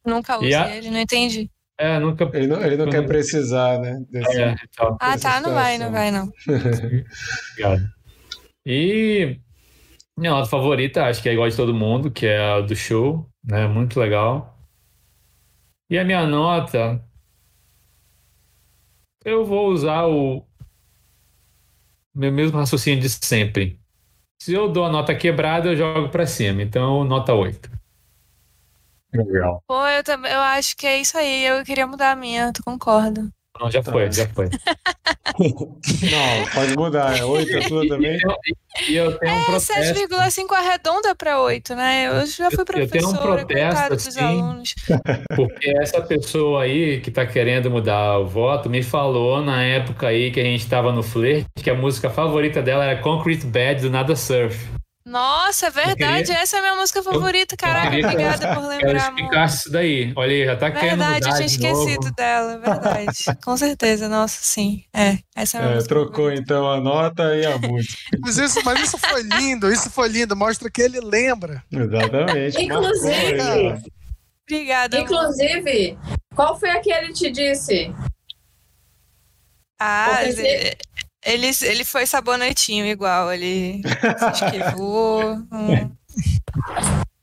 [SPEAKER 4] Nunca
[SPEAKER 6] E
[SPEAKER 4] usei
[SPEAKER 6] a-
[SPEAKER 4] ele, não entendi.
[SPEAKER 6] É, nunca.
[SPEAKER 2] Ele não, ele não quer precisar, né? desse-
[SPEAKER 6] É, e tal.
[SPEAKER 4] Ah, tá, não vai, não vai, não.
[SPEAKER 6] Obrigado. E minha nota favorita, acho que é igual de todo mundo, que é a do show, né? Muito legal. E a minha nota, eu vou usar o meu mesmo raciocínio de sempre. Se eu dou a nota quebrada, eu jogo para cima. Então, nota 8.
[SPEAKER 2] Legal.
[SPEAKER 4] Pô, eu, também, eu acho que é isso aí. Eu queria mudar a minha, tu concorda?
[SPEAKER 6] Não, já foi, já foi.
[SPEAKER 2] Não, pode mudar. É 8 a tua também?
[SPEAKER 6] E eu tenho um
[SPEAKER 4] É,
[SPEAKER 6] protesto.
[SPEAKER 4] 7,5 arredonda pra 8, né? Eu já fui
[SPEAKER 6] Eu- eu tenho um
[SPEAKER 4] professora,
[SPEAKER 6] protesto,
[SPEAKER 4] coitado dos
[SPEAKER 6] assim.
[SPEAKER 4] alunos.
[SPEAKER 6] Porque essa pessoa aí que tá querendo mudar o voto me falou na época aí que a gente tava no flerte que a música favorita dela era Concrete Bad do Nada Surf.
[SPEAKER 4] Nossa, é verdade.
[SPEAKER 6] queria-
[SPEAKER 4] Essa é a minha música favorita. Caraca,
[SPEAKER 6] queria que-
[SPEAKER 4] obrigada por
[SPEAKER 6] Quero
[SPEAKER 4] lembrar, amor.
[SPEAKER 6] explicar isso daí. Olha aí, já tá querendo
[SPEAKER 4] Verdade, eu tinha
[SPEAKER 6] de
[SPEAKER 4] esquecido
[SPEAKER 6] novo.
[SPEAKER 4] dela, verdade. Com certeza, nossa, sim. É, essa é a minha
[SPEAKER 2] É,
[SPEAKER 4] música
[SPEAKER 2] trocou
[SPEAKER 4] favorita.
[SPEAKER 2] então a nota e a música.
[SPEAKER 3] Mas isso, mas isso foi lindo, isso foi lindo. Mostra que ele lembra.
[SPEAKER 2] Exatamente.
[SPEAKER 7] Inclusive-.
[SPEAKER 4] Obrigada. amor.
[SPEAKER 7] Inclusive, qual foi a que ele te disse?
[SPEAKER 4] Ah,
[SPEAKER 7] Porque
[SPEAKER 4] ele, ele, foi sabonetinho igual, ele se esquivou. hum.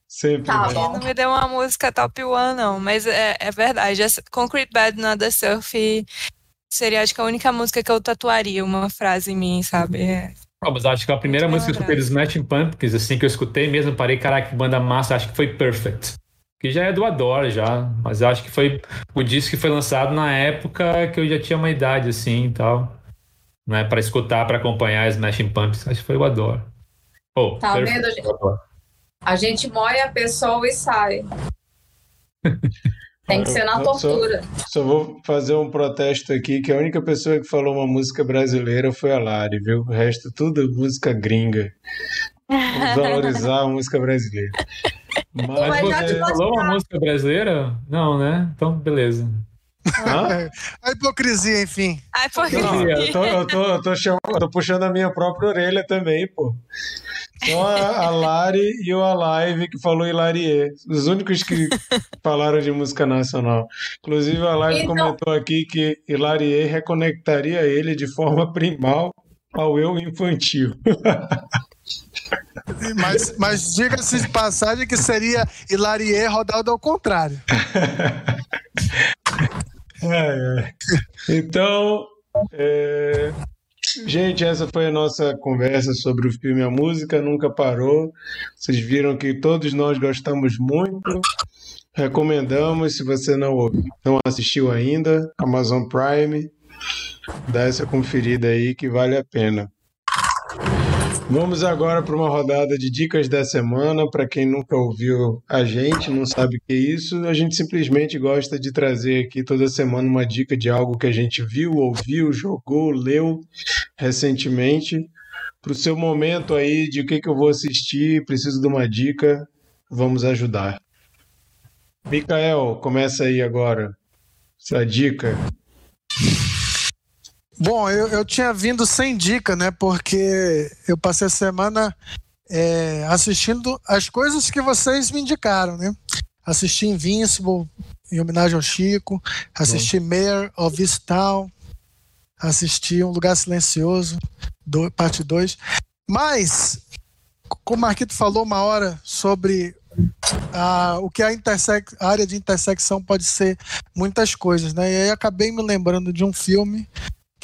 [SPEAKER 2] Sempre.
[SPEAKER 7] Tá
[SPEAKER 2] né?
[SPEAKER 4] não me deu uma música top one, não, mas é, é verdade. Essa Concrete Bad Nada Surf seria, acho que, a única música que eu tatuaria uma frase em mim, sabe? É.
[SPEAKER 6] Ah, mas acho que a primeira
[SPEAKER 4] Muito
[SPEAKER 6] música que eu escutei dos Smashing Pumpkins, assim que eu escutei mesmo, parei, caraca, que banda massa, acho que foi Perfect. Que já é do Adore já, mas acho que foi o disco que foi lançado na época que eu já tinha uma idade assim e tal. Não é para escutar, para acompanhar Smashing Pumpkins, acho que foi o Adore. Oh,
[SPEAKER 7] Tá
[SPEAKER 6] Perfect,
[SPEAKER 7] vendo, gente?
[SPEAKER 6] Adore.
[SPEAKER 7] A gente moia a pessoa e sai. Tem que ser na tortura.
[SPEAKER 2] Só vou fazer um protesto aqui, que a única pessoa que falou uma música brasileira foi a Lari, viu? O resto tudo é música gringa. Vamos valorizar a música brasileira.
[SPEAKER 6] Mas
[SPEAKER 7] Mas
[SPEAKER 6] você falou uma música brasileira? Não, né? Então, beleza.
[SPEAKER 2] Hã?
[SPEAKER 3] A hipocrisia, enfim.
[SPEAKER 4] Por quê?
[SPEAKER 2] Não, eu tô, eu, tô, eu, tô chamando- eu tô puxando a minha própria orelha também, pô. Só a, a Lari e o Alive que falou Hilarie. Os únicos que falaram de música nacional. Inclusive, a Live
[SPEAKER 7] Então-
[SPEAKER 2] comentou aqui que Hilarie reconectaria ele de forma primal ao eu infantil.
[SPEAKER 3] Mas, mas diga-se de passagem que seria Hilarie rodado ao contrário.
[SPEAKER 2] É, é. Então, é, gente, essa foi a nossa conversa sobre o filme A Música Nunca Parou. Vocês viram que todos nós gostamos muito. Recomendamos, se você não, ouviu- não assistiu ainda, Amazon Prime, dá essa conferida aí que vale a pena. Vamos agora para uma rodada de dicas da semana. Para quem nunca ouviu a gente, não sabe o que é isso, a gente simplesmente gosta de trazer aqui toda semana uma dica de algo que a gente viu, ouviu, jogou, leu recentemente. Para o seu momento aí de o que, que eu vou assistir, preciso de uma dica, vamos ajudar. Mikael, começa aí agora. Essa dica.
[SPEAKER 3] Bom, eu, eu tinha vindo sem dica, né? Porque eu passei a semana é, assistindo as coisas que vocês me indicaram, né? Assisti Invincible, em homenagem ao Chico, assisti Mayor of Easttown, assisti Um Lugar Silencioso, do- parte 2. Mas, como o Marquito falou uma hora sobre ah, o que a, a área de intersecção pode ser muitas coisas, né? E aí acabei me lembrando de um filme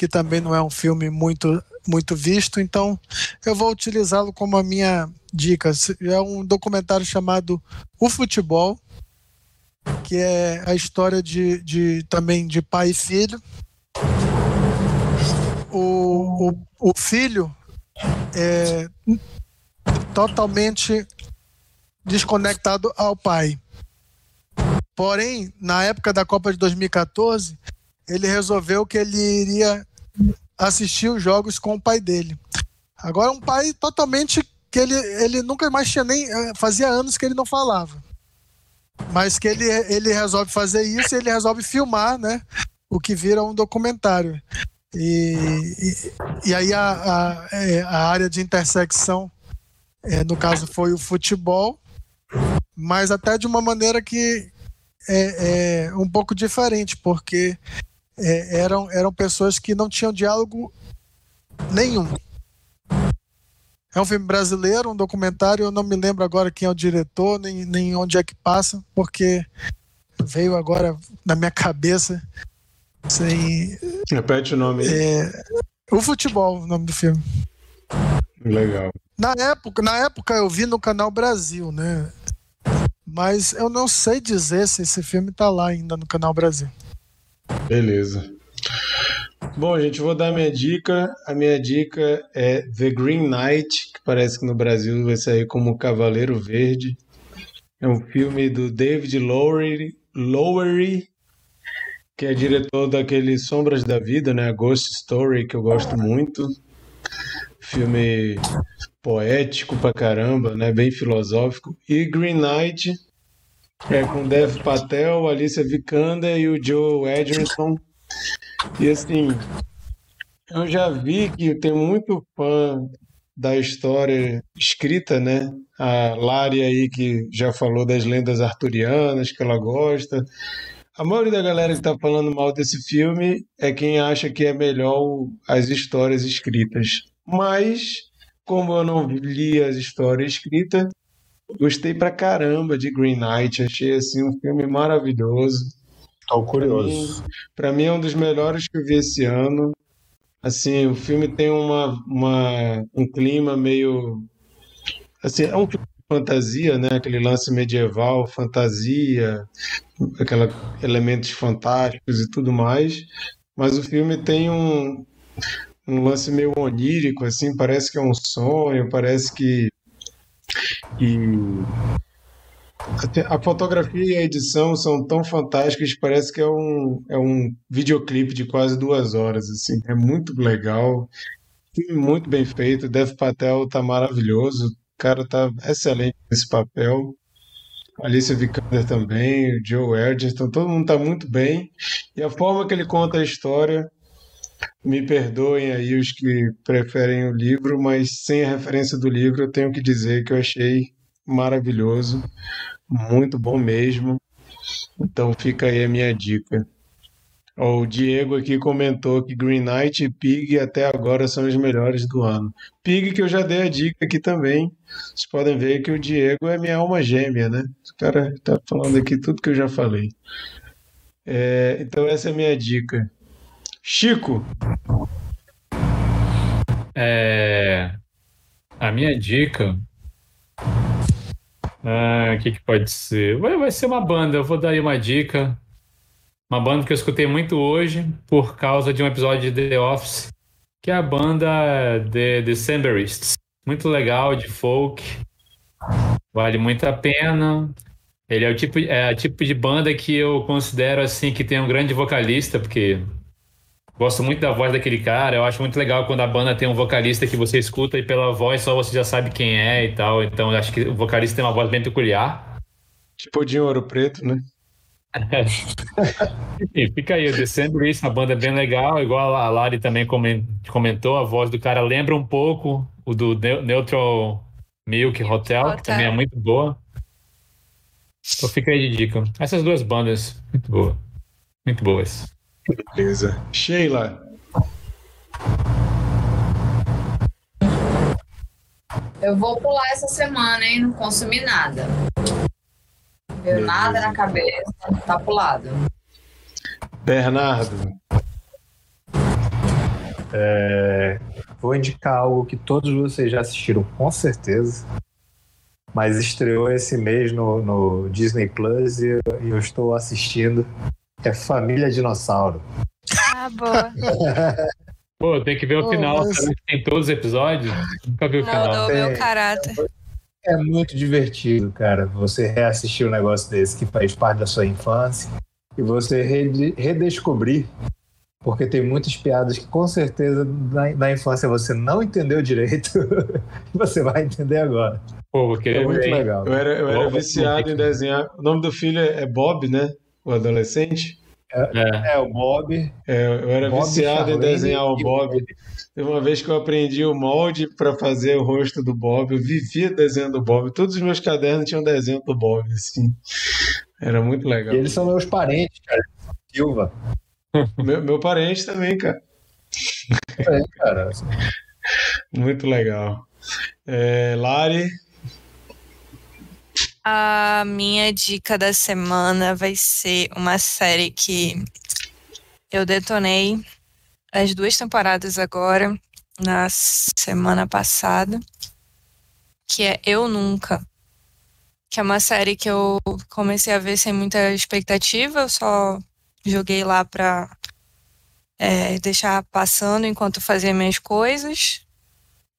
[SPEAKER 3] que também não é um filme muito muito visto, então eu vou utilizá-lo como a minha dica. É um documentário chamado O Futebol, que é a história de, de também de pai e filho. O, o, o filho é totalmente desconectado ao pai. Porém, na época da Copa de 2014, ele resolveu que ele iria assistir os jogos com o pai dele. Agora, um pai totalmente que ele, ele nunca mais tinha nem. eh, Fazia anos que ele não falava. Mas que ele, ele resolve fazer isso e ele resolve filmar, né? O que vira um documentário. E, e, e aí a, a, é, a área de intersecção, é, no caso, foi o futebol, mas até de uma maneira que é, é um pouco diferente, porque é, eram, eram pessoas que não tinham diálogo nenhum. É um filme brasileiro, um documentário. Eu não me lembro agora quem é o diretor, nem, nem onde é que passa, porque veio agora na minha cabeça sem.
[SPEAKER 2] Repete o nome.
[SPEAKER 3] É, o futebol, o nome do filme.
[SPEAKER 2] Legal.
[SPEAKER 3] Na época, na época eu vi no canal Brasil, né? Mas eu não sei dizer se esse filme tá lá ainda no canal Brasil.
[SPEAKER 2] Beleza. Bom, gente, vou dar minha dica. A minha dica é The Green Knight, que parece que no Brasil vai sair como Cavaleiro Verde. É um filme do David Lowery, Lowery que é diretor daquele Sombras da Vida, né? Ghost Story, que eu gosto muito. Filme poético pra caramba, né? Bem filosófico. E Green Knight, é com Dev Patel, Alicia Vikander e o Joe Edgerton. E assim, eu já vi que tem muito fã da história escrita, né? A Lari aí que já falou das lendas arturianas, que ela gosta. A maioria da galera que está falando mal desse filme é quem acha que é melhor as histórias escritas. Mas, como eu não li as histórias escritas, gostei pra caramba de Green Knight. Achei assim um filme maravilhoso.
[SPEAKER 5] Estou curioso.
[SPEAKER 2] Para mim é um dos melhores que eu vi esse ano. Assim, o filme tem uma, uma um clima meio assim, é um filme de fantasia, né? Aquele lance medieval, fantasia, aquela elementos fantásticos e tudo mais. Mas o filme tem um um lance meio onírico, assim, parece que é um sonho, parece que, que a fotografia e a edição são tão fantásticas, parece que é um, é um videoclipe de quase duas horas, assim, é muito legal, muito bem feito, Dev Patel tá maravilhoso, o cara tá excelente nesse papel, Alicia Vikander também, o Joe Edgerton, todo mundo tá muito bem, e a forma que ele conta a história me perdoem aí os que preferem o livro, mas sem a referência do livro, eu tenho que dizer que eu achei maravilhoso, muito bom mesmo. Então fica aí a minha dica. O Diego aqui comentou que Green Knight e Pig até agora são os melhores do ano. Pig que eu já dei a dica aqui também. Vocês podem ver que o Diego é minha alma gêmea, né? O cara tá falando aqui tudo que eu já falei. É, então essa é a minha dica. Chico.
[SPEAKER 6] É, a minha dica. Ah, O que, que pode ser? Vai, vai ser uma banda. Eu vou dar aí uma dica. Uma banda que eu escutei muito hoje por causa de um episódio de The Office, que é a banda The Decemberists. Muito legal, de folk. Vale muito a pena. Ele é o tipo, é o tipo de banda que eu considero assim que tem um grande vocalista, porque Gosto muito da voz daquele cara. Eu acho muito legal quando a banda tem um vocalista que você escuta e pela voz só você já sabe quem é e tal. Então acho que o vocalista tem uma voz bem peculiar.
[SPEAKER 2] Tipo de Ouro Preto, né?
[SPEAKER 6] e fica aí, o December isso, a banda é bem legal, igual a Lari também comentou, a voz do cara lembra um pouco o do Neutral Milk Hotel, que também é muito boa. Então fica aí de dica. Essas duas bandas, muito boas. Muito boas.
[SPEAKER 2] Beleza. Sheila.
[SPEAKER 7] Eu vou pular essa semana, hein? Não consumi nada.
[SPEAKER 2] Beleza.
[SPEAKER 7] nada na cabeça, tá pulado.
[SPEAKER 2] Bernardo.
[SPEAKER 5] É, vou indicar algo que todos vocês já assistiram com certeza, mas estreou esse mês no, no Disney Plus e e eu estou assistindo. É Família Dinossauro.
[SPEAKER 4] Ah, boa.
[SPEAKER 6] Pô, tem que ver o
[SPEAKER 3] Oh,
[SPEAKER 6] final.
[SPEAKER 3] mas-
[SPEAKER 6] tem todos os episódios? Nunca vi o final.
[SPEAKER 4] Moldou meu
[SPEAKER 5] Tem.
[SPEAKER 4] caráter.
[SPEAKER 5] É muito divertido, cara, você reassistir um negócio desse que faz parte da sua infância e você rede- redescobrir, porque tem muitas piadas que com certeza na, na infância você não entendeu direito e você vai entender agora.
[SPEAKER 6] Pô, vou
[SPEAKER 5] É muito
[SPEAKER 6] ver.
[SPEAKER 5] legal.
[SPEAKER 2] Eu era, eu era viciado em desenhar. O nome do filho é Bob, né? O adolescente.
[SPEAKER 6] É.
[SPEAKER 5] É, o Bob.
[SPEAKER 2] É, eu era
[SPEAKER 5] Bob
[SPEAKER 2] viciado em
[SPEAKER 5] Charlene
[SPEAKER 2] desenhar o Bob. Teve uma vez que eu aprendi o molde para fazer o rosto do Bob. Eu vivia desenhando o Bob. Todos os meus cadernos tinham desenho do Bob, assim. Era muito legal.
[SPEAKER 5] E eles são meus parentes, cara. Silva.
[SPEAKER 2] Meu, meu parente também, cara.
[SPEAKER 5] É, cara.
[SPEAKER 2] Muito legal. É, Lari?
[SPEAKER 4] A minha dica da semana vai ser uma série que eu detonei as duas temporadas agora, na semana passada, que é Eu Nunca. Que é uma série que eu comecei a ver sem muita expectativa, eu só joguei lá pra é, deixar passando enquanto fazia minhas coisas.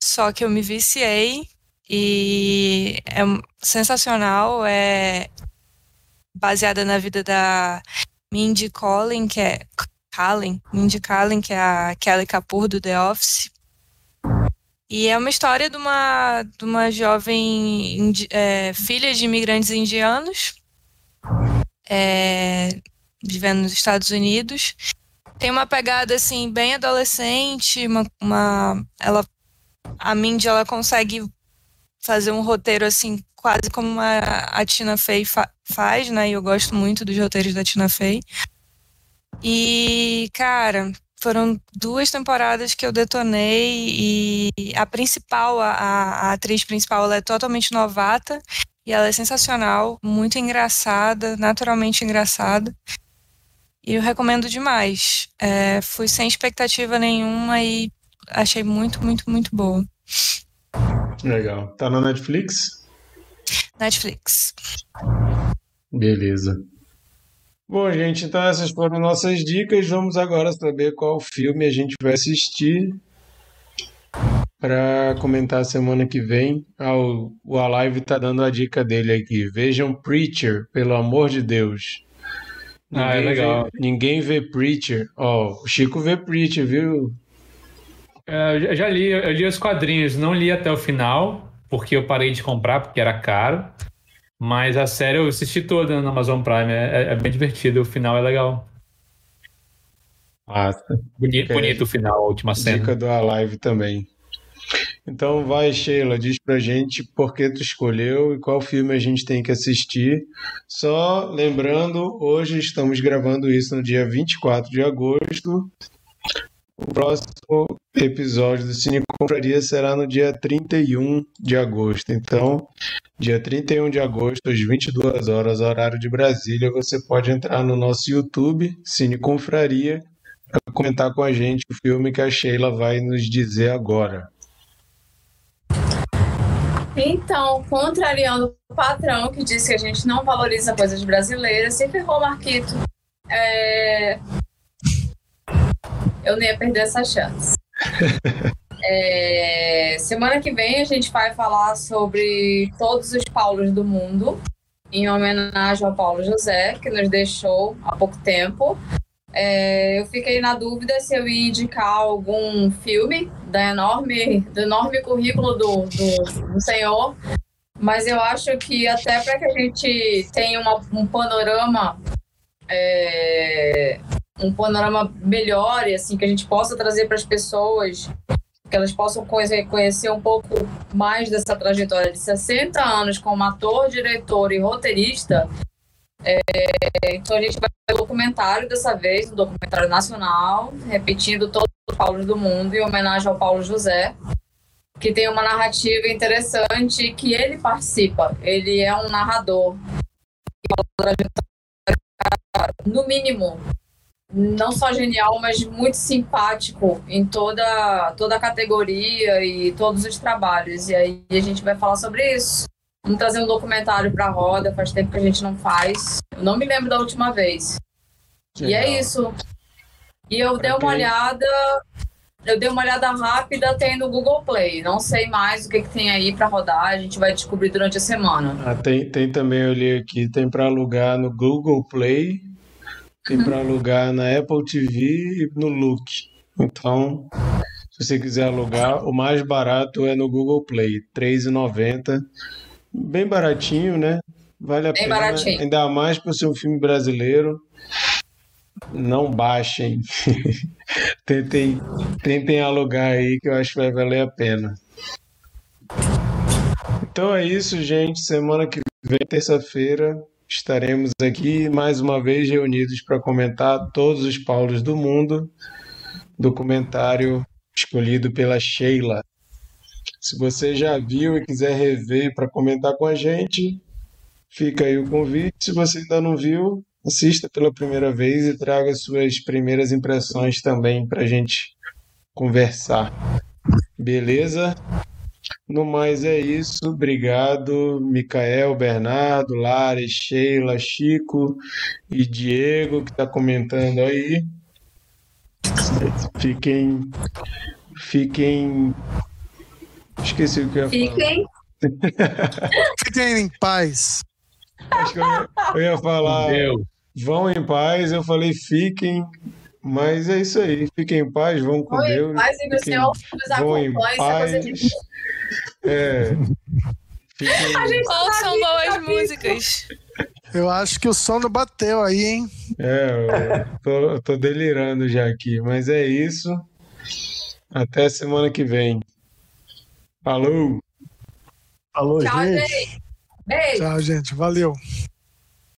[SPEAKER 4] Só que eu me viciei e é sensacional, é baseada na vida da Mindy Collin, que é Kaling, Mindy Kaling, que é a Kelly Kapoor do The Office. E é uma história de uma, de uma jovem é, filha de imigrantes indianos, é, vivendo nos Estados Unidos. Tem uma pegada assim bem adolescente, uma, uma ela a Mindy ela consegue fazer um roteiro assim quase como a, a Tina Fey fa faz, né? E eu gosto muito dos roteiros da Tina Fey. E, cara, foram duas temporadas que eu detonei e a principal, a, a atriz principal, ela é totalmente novata e ela é sensacional, muito engraçada, naturalmente engraçada. E eu recomendo demais. É, fui sem expectativa nenhuma e achei muito, muito, muito boa.
[SPEAKER 2] Legal. Tá na Netflix?
[SPEAKER 4] Netflix.
[SPEAKER 2] Beleza. Bom, gente, então essas foram nossas dicas. Vamos agora saber qual filme a gente vai assistir para comentar semana que vem. Ah, o, o Alive tá dando a dica dele aqui. Vejam Preacher, pelo amor de Deus.
[SPEAKER 6] Ninguém ah, é legal.
[SPEAKER 2] Vê, ninguém vê Preacher. Ó, oh, o Chico vê Preacher, viu?
[SPEAKER 6] É, eu já li, eu li os quadrinhos, não li até o final, porque eu parei de comprar, porque era caro. Mas a série eu assisti toda na Amazon Prime, é, é, é bem divertido, o final é legal.
[SPEAKER 2] Ah,
[SPEAKER 6] bonito, bonito o final, a última cena.
[SPEAKER 2] Dica do Alive também. Então vai, Sheila, diz pra gente por que tu escolheu e qual filme a gente tem que assistir. Só lembrando, hoje estamos gravando isso no dia 24 de agosto. O próximo episódio do Cine Compraria será no dia 31 de agosto. Então, dia 31 de agosto, às 22 horas, horário de Brasília, você pode entrar no nosso YouTube, Cine Confraria, para comentar com a gente o filme que a Sheila vai nos dizer agora.
[SPEAKER 7] Então, contrariando o patrão que disse que a gente não valoriza coisas brasileiras, se ferrou, Marquito. É... Eu nem ia perder essa chance. É, semana que vem a gente vai falar sobre todos os Paulos do mundo, em homenagem ao Paulo José, que nos deixou há pouco tempo. É, eu fiquei na dúvida se eu ia indicar algum filme da enorme, do enorme currículo do, do, do senhor, mas eu acho que até para que a gente tenha uma, um panorama é, um panorama melhor e assim que a gente possa trazer para as pessoas que elas possam conhecer, um pouco mais dessa trajetória de 60 anos como ator, diretor e roteirista. É, então a gente vai um documentário dessa vez, um documentário nacional, repetindo todos os Paulos do mundo, em homenagem ao Paulo José, que tem uma narrativa interessante que ele participa. Ele é um narrador. No mínimo, não só genial, mas muito simpático em toda, toda a categoria e todos os trabalhos. E aí a gente vai falar sobre isso. Vamos trazer um documentário para a roda, faz tempo que a gente não faz. Eu não me lembro da última vez. Legal. E é isso. E eu pra dei uma quem? olhada, eu dei uma olhada rápida, tem no Google Play. Não sei mais o que, que tem aí para rodar, a gente vai descobrir durante a semana.
[SPEAKER 2] Ah, tem, tem também, eu li aqui, tem para alugar no Google Play tem para alugar na Apple TV e no Look. Então, se você quiser alugar, o mais barato é no Google Play, R$ 3,90. Bem baratinho, né? Vale a
[SPEAKER 7] Bem
[SPEAKER 2] pena.
[SPEAKER 7] Baratinho.
[SPEAKER 2] Ainda mais por ser um filme brasileiro. Não baixem. tentem, tentem alugar aí que eu acho que vai valer a pena. Então é isso, gente. Semana que vem, terça-feira, estaremos aqui mais uma vez reunidos para comentar todos os Paulos do mundo, documentário escolhido pela Sheila. Se você já viu e quiser rever para comentar com a gente, fica aí o convite. Se você ainda não viu, assista pela primeira vez e traga suas primeiras impressões também para a gente conversar. Beleza? No mais é isso. Obrigado, Micael, Bernardo, Lara, Sheila, Chico e Diego que está comentando aí. Fiquem, fiquem. Esqueci o que eu ia
[SPEAKER 7] Fiquem.
[SPEAKER 2] falar.
[SPEAKER 3] Fiquem em paz.
[SPEAKER 2] Acho que eu ia, eu ia falar. Vão em paz. Eu falei fiquem, mas é isso aí. Fiquem em paz, vão com
[SPEAKER 7] Oi,
[SPEAKER 2] Deus.
[SPEAKER 7] paz e
[SPEAKER 2] Fiquem-
[SPEAKER 7] Senhor nos
[SPEAKER 2] em
[SPEAKER 7] acompanhe. É coisa
[SPEAKER 2] paz. É. Fiquem...
[SPEAKER 7] A gente tá
[SPEAKER 4] Ouçam
[SPEAKER 7] na
[SPEAKER 4] boas músicas.
[SPEAKER 3] Eu acho que o sono bateu aí, hein?
[SPEAKER 2] É, eu tô, eu tô delirando já aqui, mas é isso. Até semana que vem. Falou!
[SPEAKER 5] Falou,
[SPEAKER 7] Tchau,
[SPEAKER 5] gente.
[SPEAKER 7] gente. Beijo.
[SPEAKER 3] Tchau, gente. Valeu.